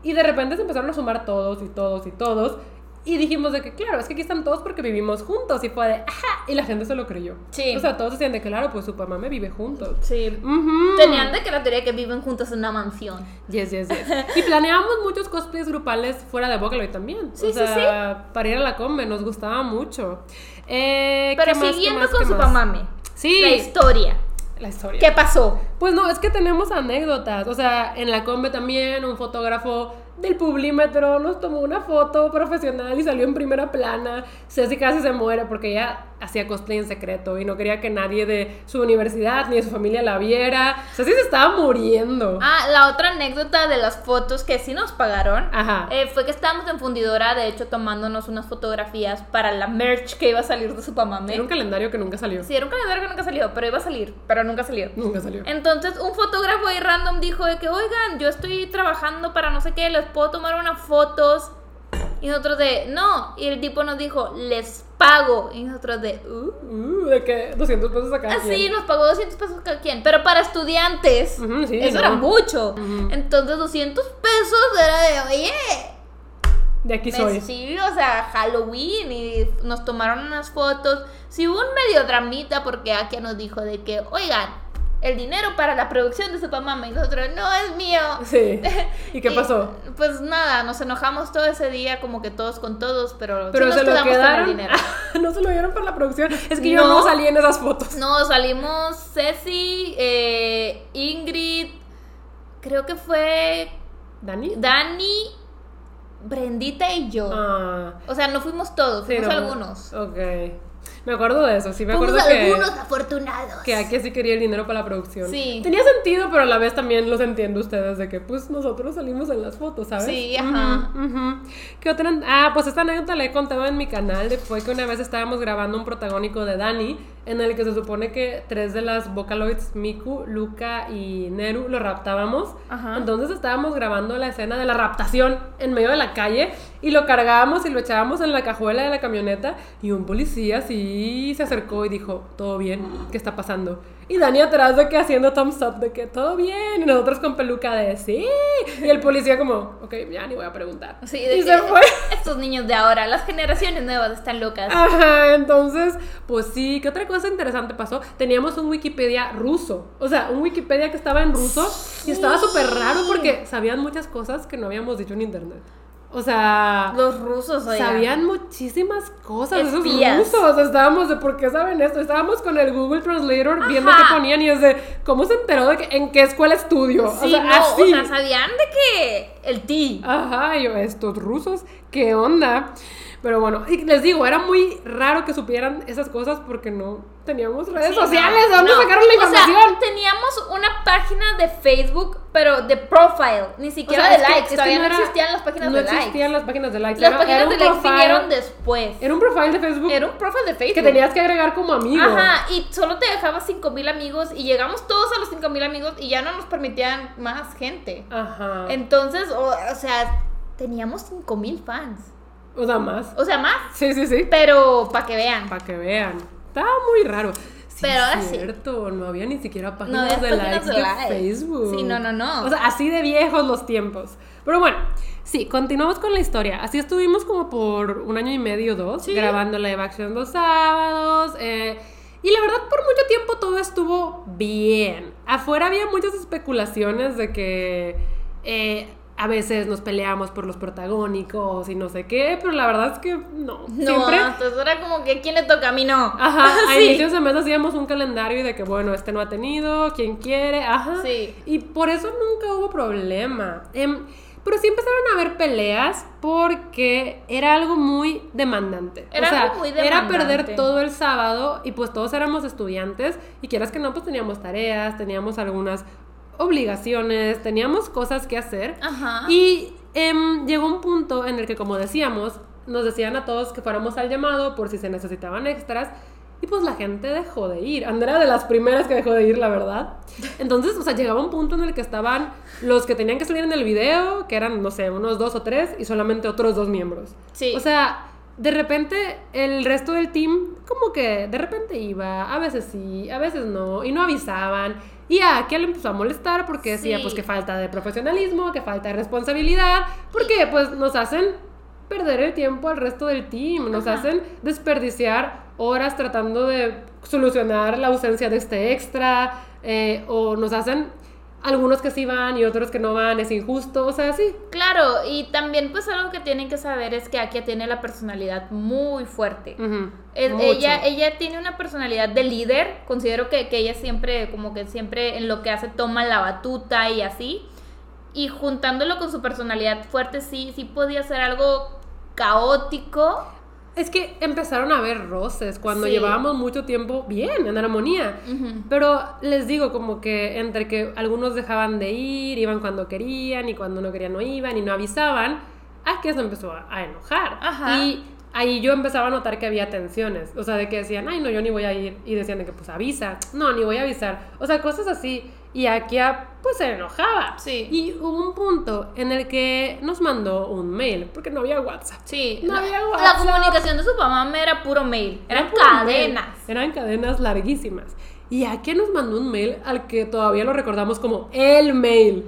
y de repente se empezaron a sumar todos y todos y todos, Y dijimos de que, claro, es que aquí están todos porque vivimos juntos. Y fue de, ajá. Y la gente se lo creyó. Sí. O sea, todos decían de que, claro, pues su mamá me vive juntos. Sí. Ujú. Tenían de que la teoría que viven juntos en una mansión. Yes, yes, yes. <laughs> Y planeábamos muchos cosplays grupales fuera de Vocaloid también. Sí, o sí, sea, para ir a la combe, nos gustaba mucho. Eh, Pero ¿qué más, qué siguiendo más, con qué su más? mamame. Sí. La historia. La historia. ¿Qué pasó? Pues no, es que tenemos anécdotas. O sea, en la combe también un fotógrafo del Publímetro nos tomó una foto profesional y salió en primera plana. Ceci casi se muere porque ella hacía cosplay en secreto y no quería que nadie de su universidad ni de su familia la viera. Ceci se estaba muriendo. Ah, la otra anécdota de las fotos que sí nos pagaron Ajá. eh, fue que estábamos en Fundidora, de hecho, tomándonos unas fotografías para la merch que iba a salir de Supamame. Era un calendario que nunca salió. Sí, era un calendario que nunca salió, pero iba a salir, pero nunca salió. Nunca salió. Entonces, un fotógrafo ahí random dijo de que, oigan, yo estoy trabajando para no sé qué, les puedo tomar unas fotos. Y nosotros de, no. Y el tipo nos dijo, les pago. Y nosotros de, uh. Uh, de que 200 pesos acá. Así nos pagó 200 pesos cada quien. Pero para estudiantes, sí, eso no. era mucho. Entonces, 200 pesos era de, oye, De aquí soy. sí, o sea, Halloween. Y nos tomaron unas fotos. Sí, hubo un medio dramita porque aquí nos dijo de que, oigan, el dinero para la producción de Supamama. Y nosotros, no es mío. Sí. <laughs> ¿Y qué Y, pasó? Pues nada, nos enojamos todo ese día, como que todos con todos, pero, sí Pero nos se lo quedamos con el quedaron. dinero. <laughs> no se lo dieron para la producción. Es que yo No. salí en esas fotos. No, salimos Ceci, eh, Ingrid, creo que fue ¿Dani? Dani, Brendita y yo. Ah. O sea, no fuimos todos, sí, fuimos no. algunos. Ok. Me acuerdo de eso, sí, me Fuimos acuerdo que. algunos afortunados. Que aquí sí quería el dinero para la producción. Sí. Tenía sentido, pero a la vez también los entiendo ustedes de que pues nosotros salimos en las fotos, ¿sabes? Sí, ajá. Ujú, ujú. ¿Qué otra? Ah, pues esta anécdota la he contado en mi canal. De, fue que una vez estábamos grabando un protagónico de Dani, en el que se supone que tres de las Vocaloids, Miku, Luca y Neru, lo raptábamos. Ajá. Entonces estábamos grabando la escena de la raptación en medio de la calle y lo cargábamos y lo echábamos en la cajuela de la camioneta y un policía sí se acercó y dijo, todo bien, ¿qué está pasando? Y Dani atrás de que haciendo thumbs up de que todo bien y nosotros con peluca de sí y el policía como, ok, ya ni voy a preguntar. Sí, de y se fue. <laughs> Estos niños de ahora, las generaciones nuevas están locas. Ajá, entonces, pues sí, ¿qué otra cosa interesante pasó? Teníamos un Wikipedia ruso, o sea, un Wikipedia que estaba en ruso y estaba súper raro porque sabían muchas cosas que no habíamos dicho en internet. O sea, Los rusos, oigan. sabían muchísimas cosas, esos Espías. rusos, estábamos de por qué saben esto, estábamos con el Google Translator viendo qué ponían y es de, ¿cómo se enteró de que, en qué escuela estudio? Sí, o sea, no, así. o sea, sabían de que el ti. Ajá, y yo, estos rusos, ¿qué onda? Pero bueno, y les digo, era muy raro que supieran esas cosas porque no teníamos redes Sí, sociales. no, ¿De dónde no. sacaron la O sea, información? teníamos una página de Facebook, pero de profile, ni O siquiera sea, de likes. que Todavía no, era- existían las páginas no de likes. existían las páginas de likes. Las era- páginas era de likes vinieron después. Era un profile de Facebook Era un profile de Facebook. que tenías que agregar como amigo. Ajá, y solo te dejaba 5000 amigos y llegamos todos a los 5000 amigos y ya no nos permitían más gente. Ajá. Entonces, o, o sea, teníamos 5000 fans. O sea, más. O sea, más, Sí, sí, sí. pero para que vean. Para que vean. Estaba muy raro. Sí, Pero ahora es sí. cierto, no había ni siquiera páginas de páginas likes de. Facebook. Sí, no, no, no. O sea, así de viejos los tiempos. Pero bueno, sí, continuamos con la historia. Así estuvimos como por un año y medio, dos, Sí. grabando live action los sábados. eh, y la verdad, por mucho tiempo todo estuvo bien. Afuera había muchas especulaciones de que eh, a veces nos peleamos por los protagónicos y no sé qué, pero la verdad es que no. no, Siempre entonces era como que ¿quién le toca? A mí no. Ajá, <laughs> a Sí. inicios de mes hacíamos un calendario de que, bueno, este no ha tenido, quien quiere, ajá. Sí. Y por eso nunca hubo problema. Em, pero sí empezaron a haber peleas porque era algo muy demandante. Era o sea, algo muy era demandante. perder todo el sábado y pues todos éramos estudiantes y quieras que no, pues teníamos tareas, teníamos algunas obligaciones, teníamos cosas que hacer. Ajá. Y em, llegó un punto en el que, como decíamos, nos decían a todos que fuéramos al llamado por si se necesitaban extras. Y pues la gente dejó de ir. Andrea de las primeras que dejó de ir, la verdad. Entonces, o sea, llegaba un punto en el que estaban los que tenían que salir en el video, que eran, no sé, unos dos o tres, y solamente otros dos miembros. Sí. O sea, de repente el resto del team como que de repente iba, a veces sí, a veces no, y no avisaban. Y a Kia le empezó a molestar porque decía Sí. pues que falta de profesionalismo, que falta de responsabilidad, porque pues nos hacen perder el tiempo al resto del team, nos Ajá. hacen desperdiciar horas tratando de solucionar la ausencia de este extra, eh, o nos hacen algunos que sí van y otros que no van, es injusto, o sea, sí. Claro, y también pues algo que tienen que saber es que Akia tiene la personalidad muy fuerte. Es- ella, ella tiene una personalidad de líder, considero que, que ella siempre, como que siempre en lo que hace toma la batuta y así. Y juntándolo con su personalidad fuerte, sí, sí podía ser algo caótico. Es que empezaron a haber roces cuando Sí. llevábamos mucho tiempo bien, en armonía. Pero les digo, como que entre que algunos dejaban de ir, iban cuando querían y cuando no querían no iban y no avisaban, Akia se empezó a, a enojar. Ajá. Y ahí yo empezaba a notar que había tensiones. O sea, de que decían, ay, no, yo ni voy a ir. Y decían de que, pues avisa. No, ni voy a avisar. O sea, cosas así. Y Akia, pues se enojaba. Sí. Y hubo un punto en el que nos mandó un mail, porque no había WhatsApp. Sí, No la, había la WhatsApp. comunicación de su mamá era puro mail, eran Era puro cadenas. mail. Eran cadenas larguísimas. Y aquí nos mandó un mail al que todavía lo recordamos como el mail.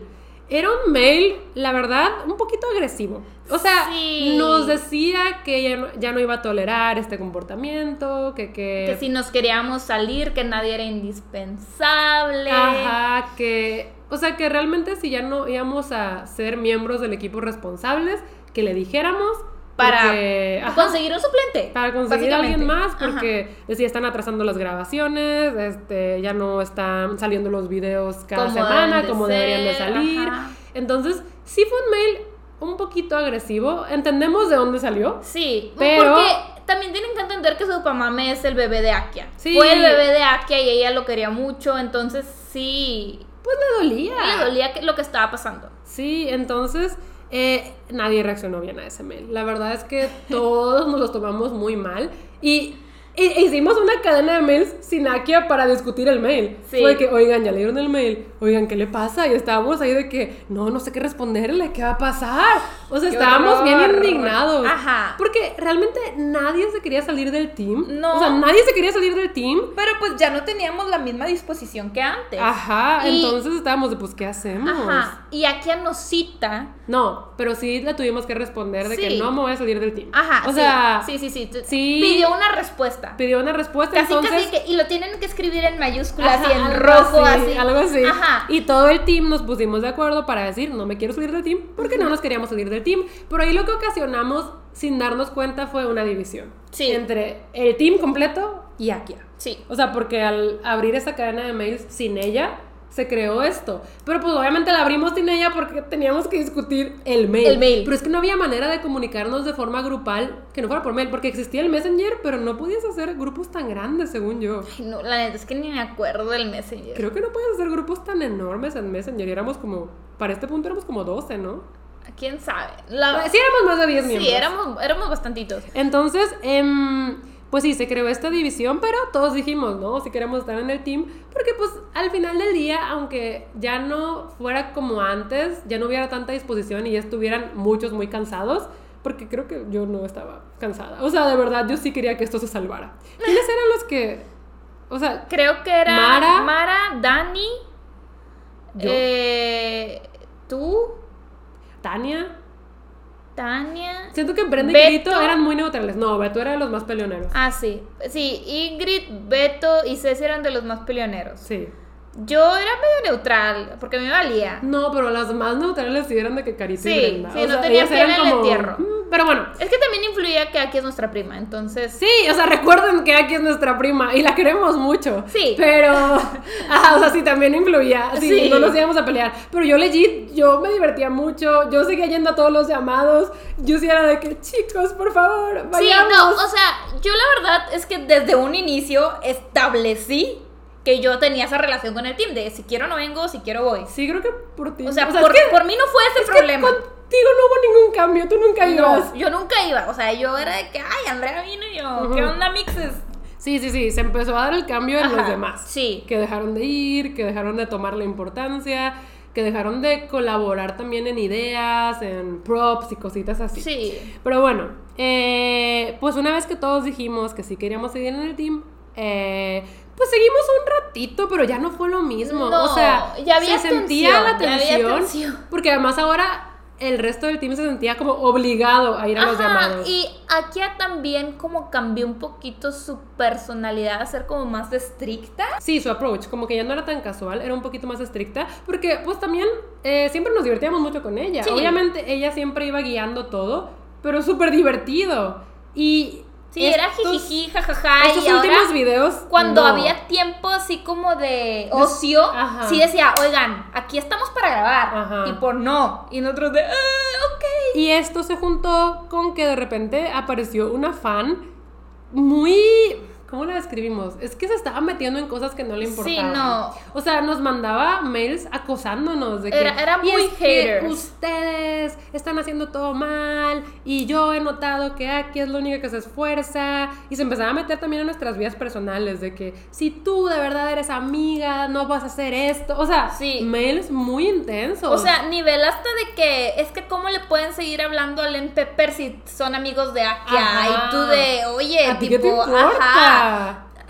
Era un mail, la verdad, un poquito agresivo. O sea, Sí. nos decía que ya no, ya no iba a tolerar este comportamiento, que... Que, Que si nos queríamos salir, que nadie era indispensable. Ajá, que... O sea, que realmente si ya no íbamos a ser miembros del equipo responsables, que le dijéramos... Para porque- ajá. conseguir un suplente. Para conseguir a alguien más, porque decía, están atrasando las grabaciones, este, ya no están saliendo los videos cada Como semana de como deberían de salir. ajá. Entonces, sí fue un mail un poquito agresivo. Entendemos de dónde salió. Sí, Pero- porque también tienen que entender que su mamame es el bebé de Akia. Sí. Fue el bebé de Akia y ella lo quería mucho, entonces sí, Pues le dolía. le dolía lo que estaba pasando. Sí, entonces eh, nadie reaccionó bien a ese mail. La verdad es que todos nos los tomamos muy mal y, hicimos una cadena de mails sin Akia para discutir el mail. Sí. Fue de que, oigan, ya leyeron el mail, oigan, ¿qué le pasa? Y estábamos ahí de que, no, no sé qué responderle, ¿qué va a pasar? O sea, Qué estábamos bien horror. indignados. Ajá. Porque realmente nadie se quería salir del team. No. O sea, nadie se quería salir del team. Pero pues ya no teníamos la misma disposición que antes. Ajá, Y- entonces estábamos de, pues, ¿qué hacemos? Ajá. Y Akia nos cita. No, pero sí le tuvimos que responder de que Sí. no me voy a salir del team. Ajá. O sí, sea, sí, sí, sí. sí. Pidió una respuesta. Pidió una respuesta, Casi, entonces... casi que. Y lo tienen que escribir en mayúsculas Ajá, y en rojo, así, así. Algo así. Ajá. Y todo el team nos pusimos de acuerdo para decir, no me quiero salir del team, porque no nos queríamos salir del team. Pero ahí lo que ocasionamos, sin darnos cuenta, fue una división. Sí. Entre el team completo y Akia. Sí. O sea, porque al abrir esa cadena de mails sin ella, se creó esto. Pero pues obviamente la abrimos sin ella porque teníamos que discutir el mail. El mail. Pero es que no había manera de comunicarnos de forma grupal que no fuera por mail, porque existía el Messenger, pero no podías hacer grupos tan grandes, según yo. Ay, no, la neta es que ni me acuerdo del Messenger. Creo que no puedes hacer grupos tan enormes en Messenger. Y éramos como, para este punto éramos como 12, ¿no? ¿Quién sabe? La- Sí, éramos más de 10 miembros. Sí, éramos, éramos bastantitos. Entonces, em, pues sí, se creó esta división, pero todos dijimos, ¿no? Si queremos estar en el team, porque pues al final del día, aunque ya no fuera como antes, ya no hubiera tanta disposición y ya estuvieran muchos muy cansados, porque creo que yo no estaba cansada. O sea, de verdad, yo sí quería que esto se salvara. ¿Quiénes eran los que... O sea, Creo que era Mara. Mara, Dani, Yo. eh, tú, Tania... Tania. Siento que Brenda y. Grito eran muy neutrales. No, Beto era de los más peleoneros. Ah, sí. Sí, Ingrid, Beto y Ceci eran de los más peleoneros. Sí. Yo era medio neutral, porque me valía. No, pero las más neutrales sí eran de que Carita y Sí, Brenda. sí, no piel eran en el entierro. "Mm", Pero bueno, Es que también influía que aquí es nuestra prima, entonces... Sí, o sea, recuerden que aquí es nuestra prima y la queremos mucho. Sí. Pero, <laughs> ajá, o sea, sí, también influía. Sí, Sí. no nos íbamos a pelear. Pero yo legit, yo me divertía mucho. Yo seguía yendo a todos los llamados. Yo sí era de que, chicos, por favor, Sí, vayamos. no, o sea, yo la verdad es que desde un inicio establecí que yo tenía esa relación con el team, de si quiero no vengo, si quiero voy. Sí, creo que por ti. O sea, es por, que- por mí no fue ese es que problema. Contigo no hubo ningún cambio. Tú nunca ibas. No, yo nunca iba, o sea, yo era de que, ay, Andrea vino y yo, Ujú. ¿qué onda, mixes? Sí, sí, sí. Se empezó a dar el cambio en los demás. Sí. que dejaron de ir, que dejaron de tomar la importancia, que dejaron de colaborar también en ideas, en props y cositas así. Sí. Pero bueno, eh, pues una vez que todos dijimos que sí queríamos seguir en el team, eh, pues seguimos un ratito, pero ya no fue lo mismo. No, o sea, ya había se sentía tensión, la ya había tensión. tensión. Porque además ahora el resto del team se sentía como obligado a ir a los llamados. Y Akia también como cambió un poquito su personalidad a ser como más estricta. Sí, su approach, como que ya no era tan casual, era un poquito más estricta, porque pues también eh, siempre nos divertíamos mucho con ella. Sí. Obviamente ella siempre iba guiando todo, pero súper divertido. Y Sí, era estos- jijiji, jajaja. Estos y ahora, últimos videos. cuando no. había tiempo así como de ocio, Ajá. sí decía, oigan, aquí estamos para grabar. Ajá. Tipo, no. Y nosotros de, ah, ok. Y esto se juntó con que de repente apareció una fan muy... ¿Cómo la describimos? Es que se estaba metiendo en cosas que no le Sí, importaban. no. O sea, nos mandaba mails acosándonos de que... Era- era "Y muy es que haters". ustedes están haciendo todo mal y yo he notado que aquí es la única que se esfuerza y se empezaba a meter también en nuestras vidas personales de que si tú de verdad eres amiga no vas a hacer esto. O sea, Sí. mails muy intensos. O sea, nivel hasta de que es que cómo le pueden seguir hablando al Pepper si son amigos de Akia Ajá. y tú de, oye, ¿A ti qué tipo, te importa? ajá.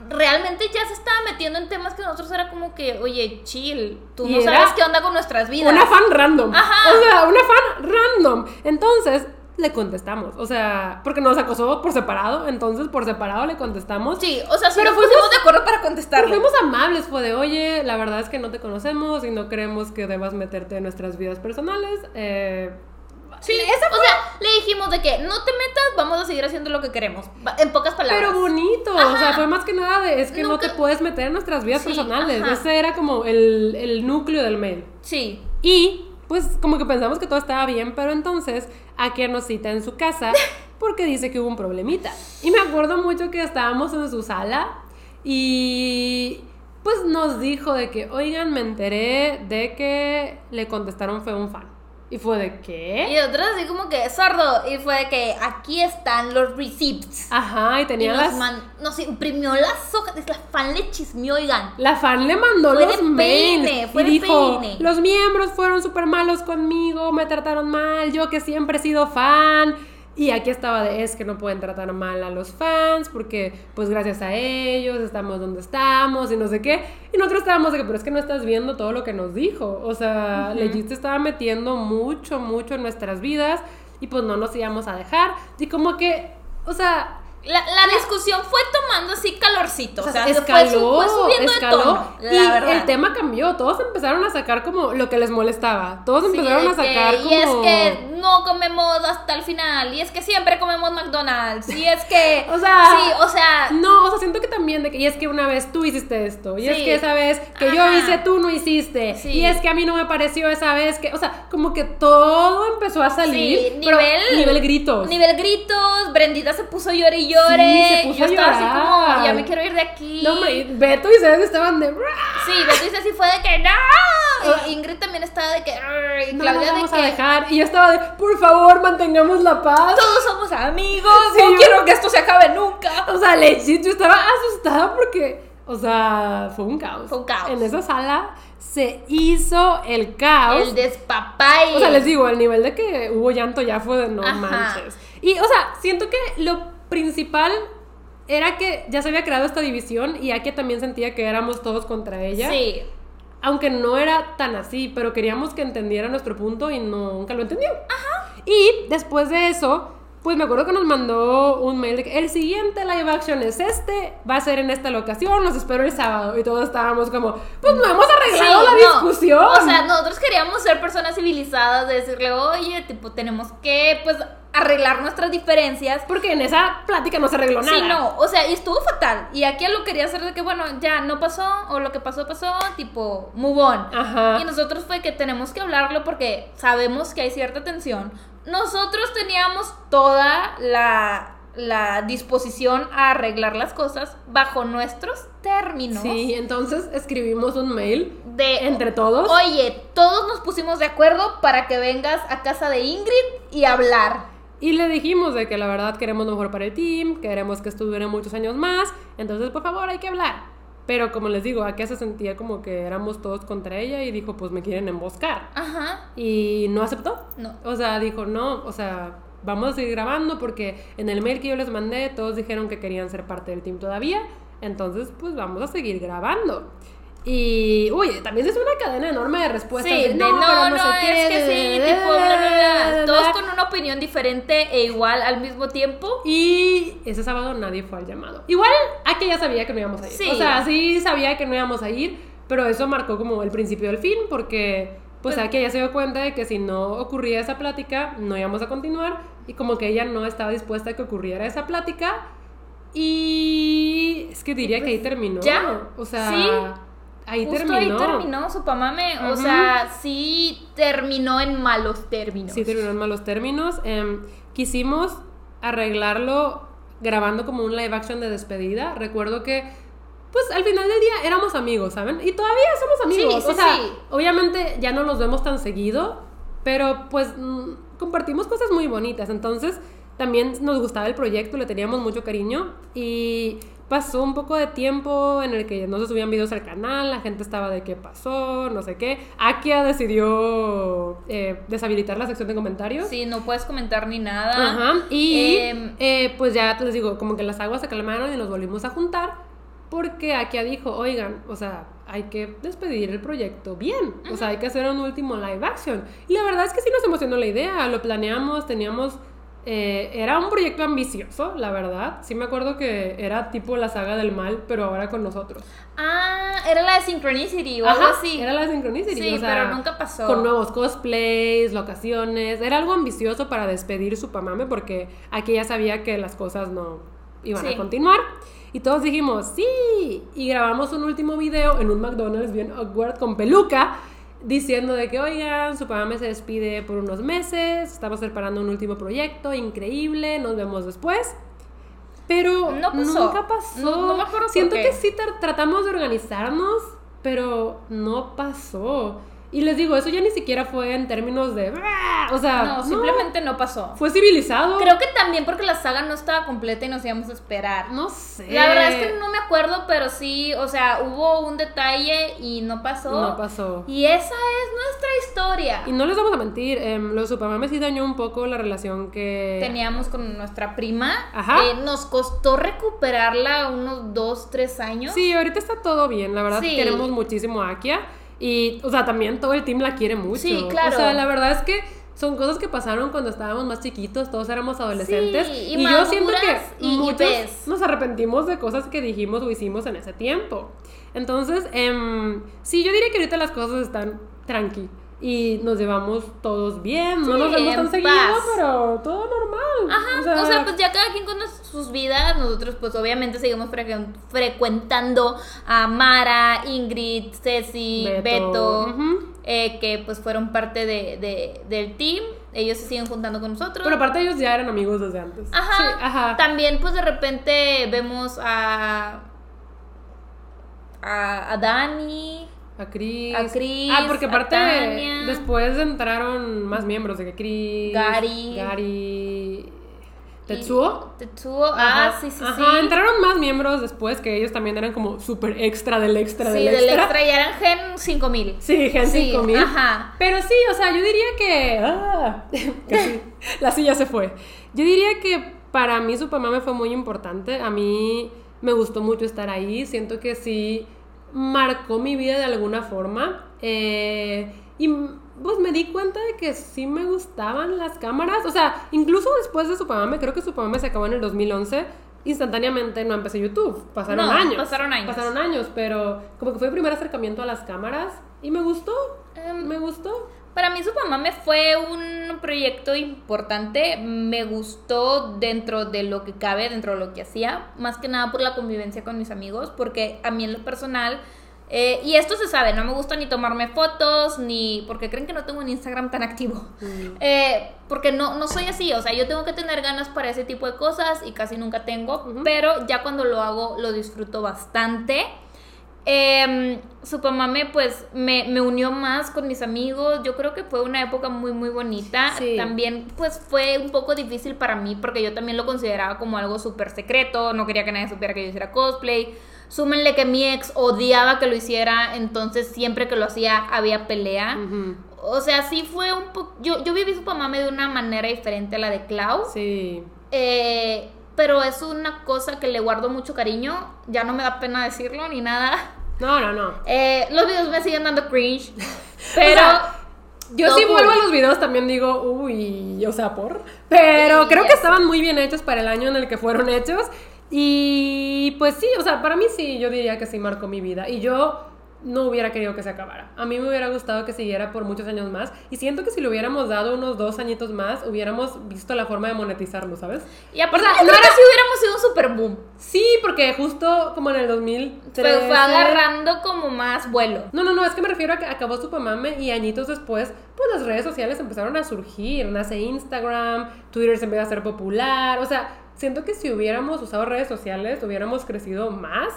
Realmente ya se estaba metiendo en temas que nosotros era como que, oye, chill, tú Y no sabes qué onda con nuestras vidas. Una fan random. Ajá. O sea, una fan random. Entonces, le contestamos. O sea, porque nos acosó por separado. Entonces, por separado le contestamos. Sí, o sea, sí Pero nos fuimos- de acuerdo para Pero contestarle. fuimos amables, fue de, oye, la verdad es que no te conocemos y no creemos que debas meterte en nuestras vidas personales. Eh, Sí, o sea, le dijimos de que no te metas, vamos a seguir haciendo lo que queremos. En pocas palabras. pero bonito, o Ajá. sea, fue más que nada de, es que no Nunca- te puedes meter en nuestras vidas Sí, personales. ajá. Ese era como el, el núcleo del mail. Sí. Y pues como que pensamos que todo estaba bien, pero entonces Akia nos cita en su casa <laughs> porque dice que hubo un problemita. Y me acuerdo mucho que estábamos en su sala y pues nos dijo de que, oigan, me enteré de que le contestaron fue un fan. Y fue de Y qué? otros así como que sordo. Y fue de que aquí están los receipts. Ajá, y Y tenía nos, las... man- nos imprimió las hojas. La fan le chismeó, oigan. La fan le mandó Fue los de mails peine, fue y de dijo, peine. los miembros fueron súper malos conmigo, me trataron mal, yo que siempre he sido fan. Y aquí estaba de, es que no pueden tratar mal a los fans porque pues gracias a ellos estamos donde estamos y no sé qué. Y nosotros estábamos de que, pero es que no estás viendo todo lo que nos dijo. O sea, legit se estaba metiendo mucho, mucho en nuestras vidas y pues no nos íbamos a dejar. Y como que, o sea, La, la discusión fue tomando así calorcito. O sea, se escaló, fue, su- fue subiendo escaló, de tono. La y verdad. el tema cambió. Todos empezaron a sacar como lo que les molestaba. Todos Sí, empezaron a que, sacar Y es como. que no comemos hasta el final. Y es que siempre comemos McDonald's. Y es que. <laughs> O sea, Sí, o sea. No, o sea, siento que también de que, y es que una vez tú hiciste esto, y es que esa vez que yo hice, tú no hiciste, Sí. y es que a mí no me pareció esa vez que, o sea, como que todo empezó a salir, pero nivel- nivel gritos. Nivel gritos, Brendita se puso llore y llore. Sí, se puso Yo a estaba así como, ya me quiero ir de aquí. No, hombre, y Beto y César estaban de... Sí, Beto dice así fue de que no. Y Ingrid también estaba de que. Y No Claudia de vamos que. a dejar. Y yo estaba de, por favor, mantengamos la paz. Todos somos amigos. Sí, no yo- quiero que esto se acabe nunca. O sea, legit, yo estaba asustada porque, o sea, fue un caos. Fue un caos. En esa sala se hizo el caos. El despapay. O sea, les digo, el nivel de que hubo llanto ya fue de no Ajá. manches. Y, o sea, siento que lo principal era que ya se había creado esta división y Akia también sentía que éramos todos contra ella. Sí. Aunque no era tan así, pero queríamos que entendiera nuestro punto y nunca lo entendió. Y después de eso, pues me acuerdo que nos mandó un mail de que el siguiente live action es este, va a ser en esta locación, los espero el sábado. Y todos estábamos como, pues no hemos arreglado Sí, la no. discusión. O sea, nosotros queríamos ser personas civilizadas, de decirle, oye, tipo, tenemos que, pues, arreglar nuestras diferencias. Porque en esa plática no se arregló nada. Sí, no, o sea, y estuvo fatal. Y aquí lo quería hacer de que, bueno, ya no pasó, o lo que pasó, pasó, tipo, move on. Ajá. Y nosotros fue que tenemos que hablarlo porque sabemos que hay cierta tensión. Nosotros teníamos toda la, la disposición a arreglar las cosas bajo nuestros términos. Sí, entonces escribimos un mail De, entre todos. Oye, todos nos pusimos de acuerdo para que vengas a casa de Ingrid y hablar. Y le dijimos de que la verdad queremos lo mejor para el team, queremos que esto dure muchos años más, entonces por favor hay que hablar. Pero como les digo, Akia se sentía como que éramos todos contra ella y dijo, pues me quieren emboscar. Ajá. Y no aceptó. No. O sea, dijo, no, o sea, vamos a seguir grabando porque en el mail que yo les mandé todos dijeron que querían ser parte del team todavía, entonces pues vamos a seguir grabando. Y, uy, también es una cadena enorme de respuestas. Sí, de, no, no, pero no, sé qué, es que sí, de- tipo, bla, bla, bla. Todos con una opinión diferente e igual al mismo tiempo. Y ese sábado nadie fue al llamado. Igual, Aki ya sabía que no íbamos a ir. Sí. O sea, sí sabía que no íbamos a ir, pero eso marcó como el principio del fin, porque pues Pues- Aki ya se dio cuenta de que si no ocurría esa plática, no íbamos a continuar, y como que ella no estaba dispuesta a que ocurriera esa plática, y es que diría que ahí terminó. Pues, ya, O sea, sí. Ahí Justo terminó. ahí terminó su pamame. O sea, sí terminó en malos términos. Sí, terminó en malos términos. Em, quisimos arreglarlo grabando como un live action de despedida. Recuerdo que, pues al final del día éramos amigos, ¿saben? Y todavía somos amigos. Sí, sí, o sea, sí. obviamente ya no nos vemos tan seguido, pero pues mm, compartimos cosas muy bonitas. Entonces también nos gustaba el proyecto, le teníamos mucho cariño y pasó un poco de tiempo en el que no se subían videos al canal, la gente estaba de qué pasó, no sé qué. Akia decidió eh, deshabilitar la sección de comentarios. Sí, no puedes comentar ni nada. Ajá. Y Em, eh, pues ya les digo, como que las aguas se calmaron y nos volvimos a juntar porque Akia dijo, oigan, o sea, hay que despedir el proyecto bien, o sea, hay que hacer un último live action. Y la verdad es que sí nos emocionó la idea, lo planeamos, teníamos... eh, era un proyecto ambicioso, la verdad. Sí me acuerdo que era tipo la saga del mal, pero ahora con nosotros. Ah, era la de Synchronicity o algo Ajá, así. Era la Synchronicity. Sí, o sea, pero nunca pasó. Con nuevos cosplays, locaciones. Era algo ambicioso para despedir su pamame porque aquí ya sabía que las cosas no iban Sí. a continuar. Y todos dijimos, sí. Y grabamos un último video en un McDonald's bien awkward con peluca. Diciendo de que, oigan, su pamame se despide por unos meses, estamos preparando un último proyecto increíble, nos vemos después. Pero No pasó. nunca pasó. No- no me acuerdo por Siento qué. que sí tra- tratamos de organizarnos, pero no pasó. Y les digo, eso ya ni siquiera fue en términos de... O sea, No, simplemente no pasó. Fue civilizado. Creo que también porque la saga no estaba completa y nos íbamos a esperar. No sé. La verdad es que no me acuerdo, pero sí, o sea, hubo un detalle y no pasó. No pasó. Y esa es nuestra historia. Y no les vamos a mentir, em, lo de su papá sí dañó un poco la relación que... Teníamos con nuestra prima. Ajá. Eh, nos costó recuperarla unos dos, tres años. Sí, ahorita está todo bien, la verdad Sí. queremos muchísimo a Akia y, o sea, también todo el team la quiere mucho. Sí, claro. O sea, la verdad es que son cosas que pasaron cuando estábamos más chiquitos, todos éramos adolescentes Sí, y y, yo siento que y- muchos nos arrepentimos de cosas que dijimos o hicimos en ese tiempo. Entonces, em, sí, yo diría que ahorita las cosas están tranqui y nos llevamos todos bien, no Sí, nos vemos tan seguido, pero todo normal. Ajá, o sea, pues ya cada quien con sus vidas, nosotros pues obviamente seguimos frecu- frecuentando a Mara, Ingrid, Ceci, Beto, eh, que pues fueron parte de, de- del team, ellos se siguen juntando con nosotros. Pero aparte ellos ya eran amigos desde antes. Ajá, Sí, ajá. también pues de repente vemos a, a, a Dani, A Chris. A Chris, Ah, porque aparte Tania. después entraron más miembros de que Chris. Gary. Gary. Tetsuo. y- Tetsuo, ah, sí, sí, ajá, sí. entraron más miembros después que ellos también eran como súper extra del extra Sí, del del extra. extra ya eran Gen 5000. Sí, Gen Sí, 5000. ajá. Pero sí, o sea, yo diría que. Ah, <laughs> casi, la silla se fue. Yo diría que para mí Supermame fue muy importante. A mí me gustó mucho estar ahí. Siento que sí marcó mi vida de alguna forma. Eh, y pues me di cuenta de que sí me gustaban las cámaras. O sea, incluso después de Supermame, creo que Supermame se acabó en el 2011. Instantáneamente no empecé YouTube. Pasaron No, años. pasaron años. Pasaron años, pero como que fue el primer acercamiento a las cámaras. Y me gustó. Em, Me gustó. Para mí Supamame fue un proyecto importante, me gustó dentro de lo que cabe, dentro de lo que hacía, más que nada por la convivencia con mis amigos, porque a mí en lo personal, eh, y esto se sabe, no me gusta ni tomarme fotos, ni porque creen que no tengo un Instagram tan activo, <laughs> Eh, porque no, no soy así, o sea, yo tengo que tener ganas para ese tipo de cosas y casi nunca tengo, pero ya cuando lo hago lo disfruto bastante. Eh, Supamame pues me, me unió más con mis amigos, yo creo que fue una época muy muy bonita, Sí. también pues fue un poco difícil para mí porque yo también lo consideraba como algo súper secreto, no quería que nadie supiera que yo hiciera cosplay, súmenle que mi ex odiaba que lo hiciera, entonces siempre que lo hacía había pelea, o sea, sí fue un poco, yo, yo viví Supamame de una manera diferente a la de Clau, Sí. eh, pero es una cosa que le guardo mucho cariño. Ya no me da pena decirlo ni nada. No, no, no. Eh, los videos me siguen dando cringe. <laughs> Pero. sea, Yo todo sí cool. vuelvo a los videos también digo, uy, o sea, por. Pero Sí, creo que estaban muy bien hechos para el año en el que fueron hechos. Y pues sí, o sea, para mí sí, yo diría que sí marcó mi vida. Y yo no hubiera querido que se acabara. A mí me hubiera gustado que siguiera por muchos años más. Y siento que si le hubiéramos dado unos dos añitos más, hubiéramos visto la forma de monetizarlo, ¿sabes? y aparte, o sea, no era- si hubiéramos sido un super boom. Sí, porque justo como en el 2003. Fue, fue agarrando como más vuelo. No, no, no, es que me refiero a que acabó Supermame y añitos después, pues las redes sociales empezaron a surgir. Nace Instagram, Twitter se empezó a hacer popular. O sea, siento que si hubiéramos usado redes sociales, hubiéramos crecido más.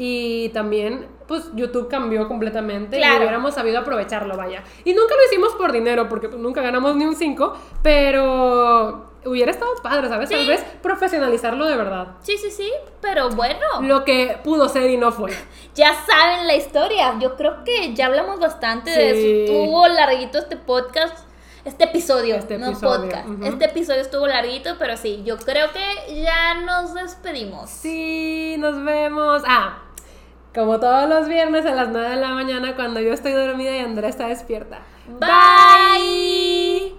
Y también, pues YouTube cambió completamente Claro. y hubiéramos sabido aprovecharlo, vaya. Y nunca lo hicimos por dinero, porque pues, nunca ganamos ni un 5, pero hubiera estado padre, ¿sabes? Tal vez profesionalizarlo de verdad. Sí, sí, sí. Pero bueno. Lo que pudo ser y no fue. <laughs> Ya saben la historia. Yo creo que ya hablamos bastante de Sí. eso. Estuvo larguito este podcast. Este episodio, Este no episodio, podcast. Este episodio estuvo larguito, pero sí, yo creo que ya nos despedimos. Sí, nos vemos. Ah, como todos los viernes a las 9 de la mañana cuando yo estoy dormida y Andrea está despierta. Bye.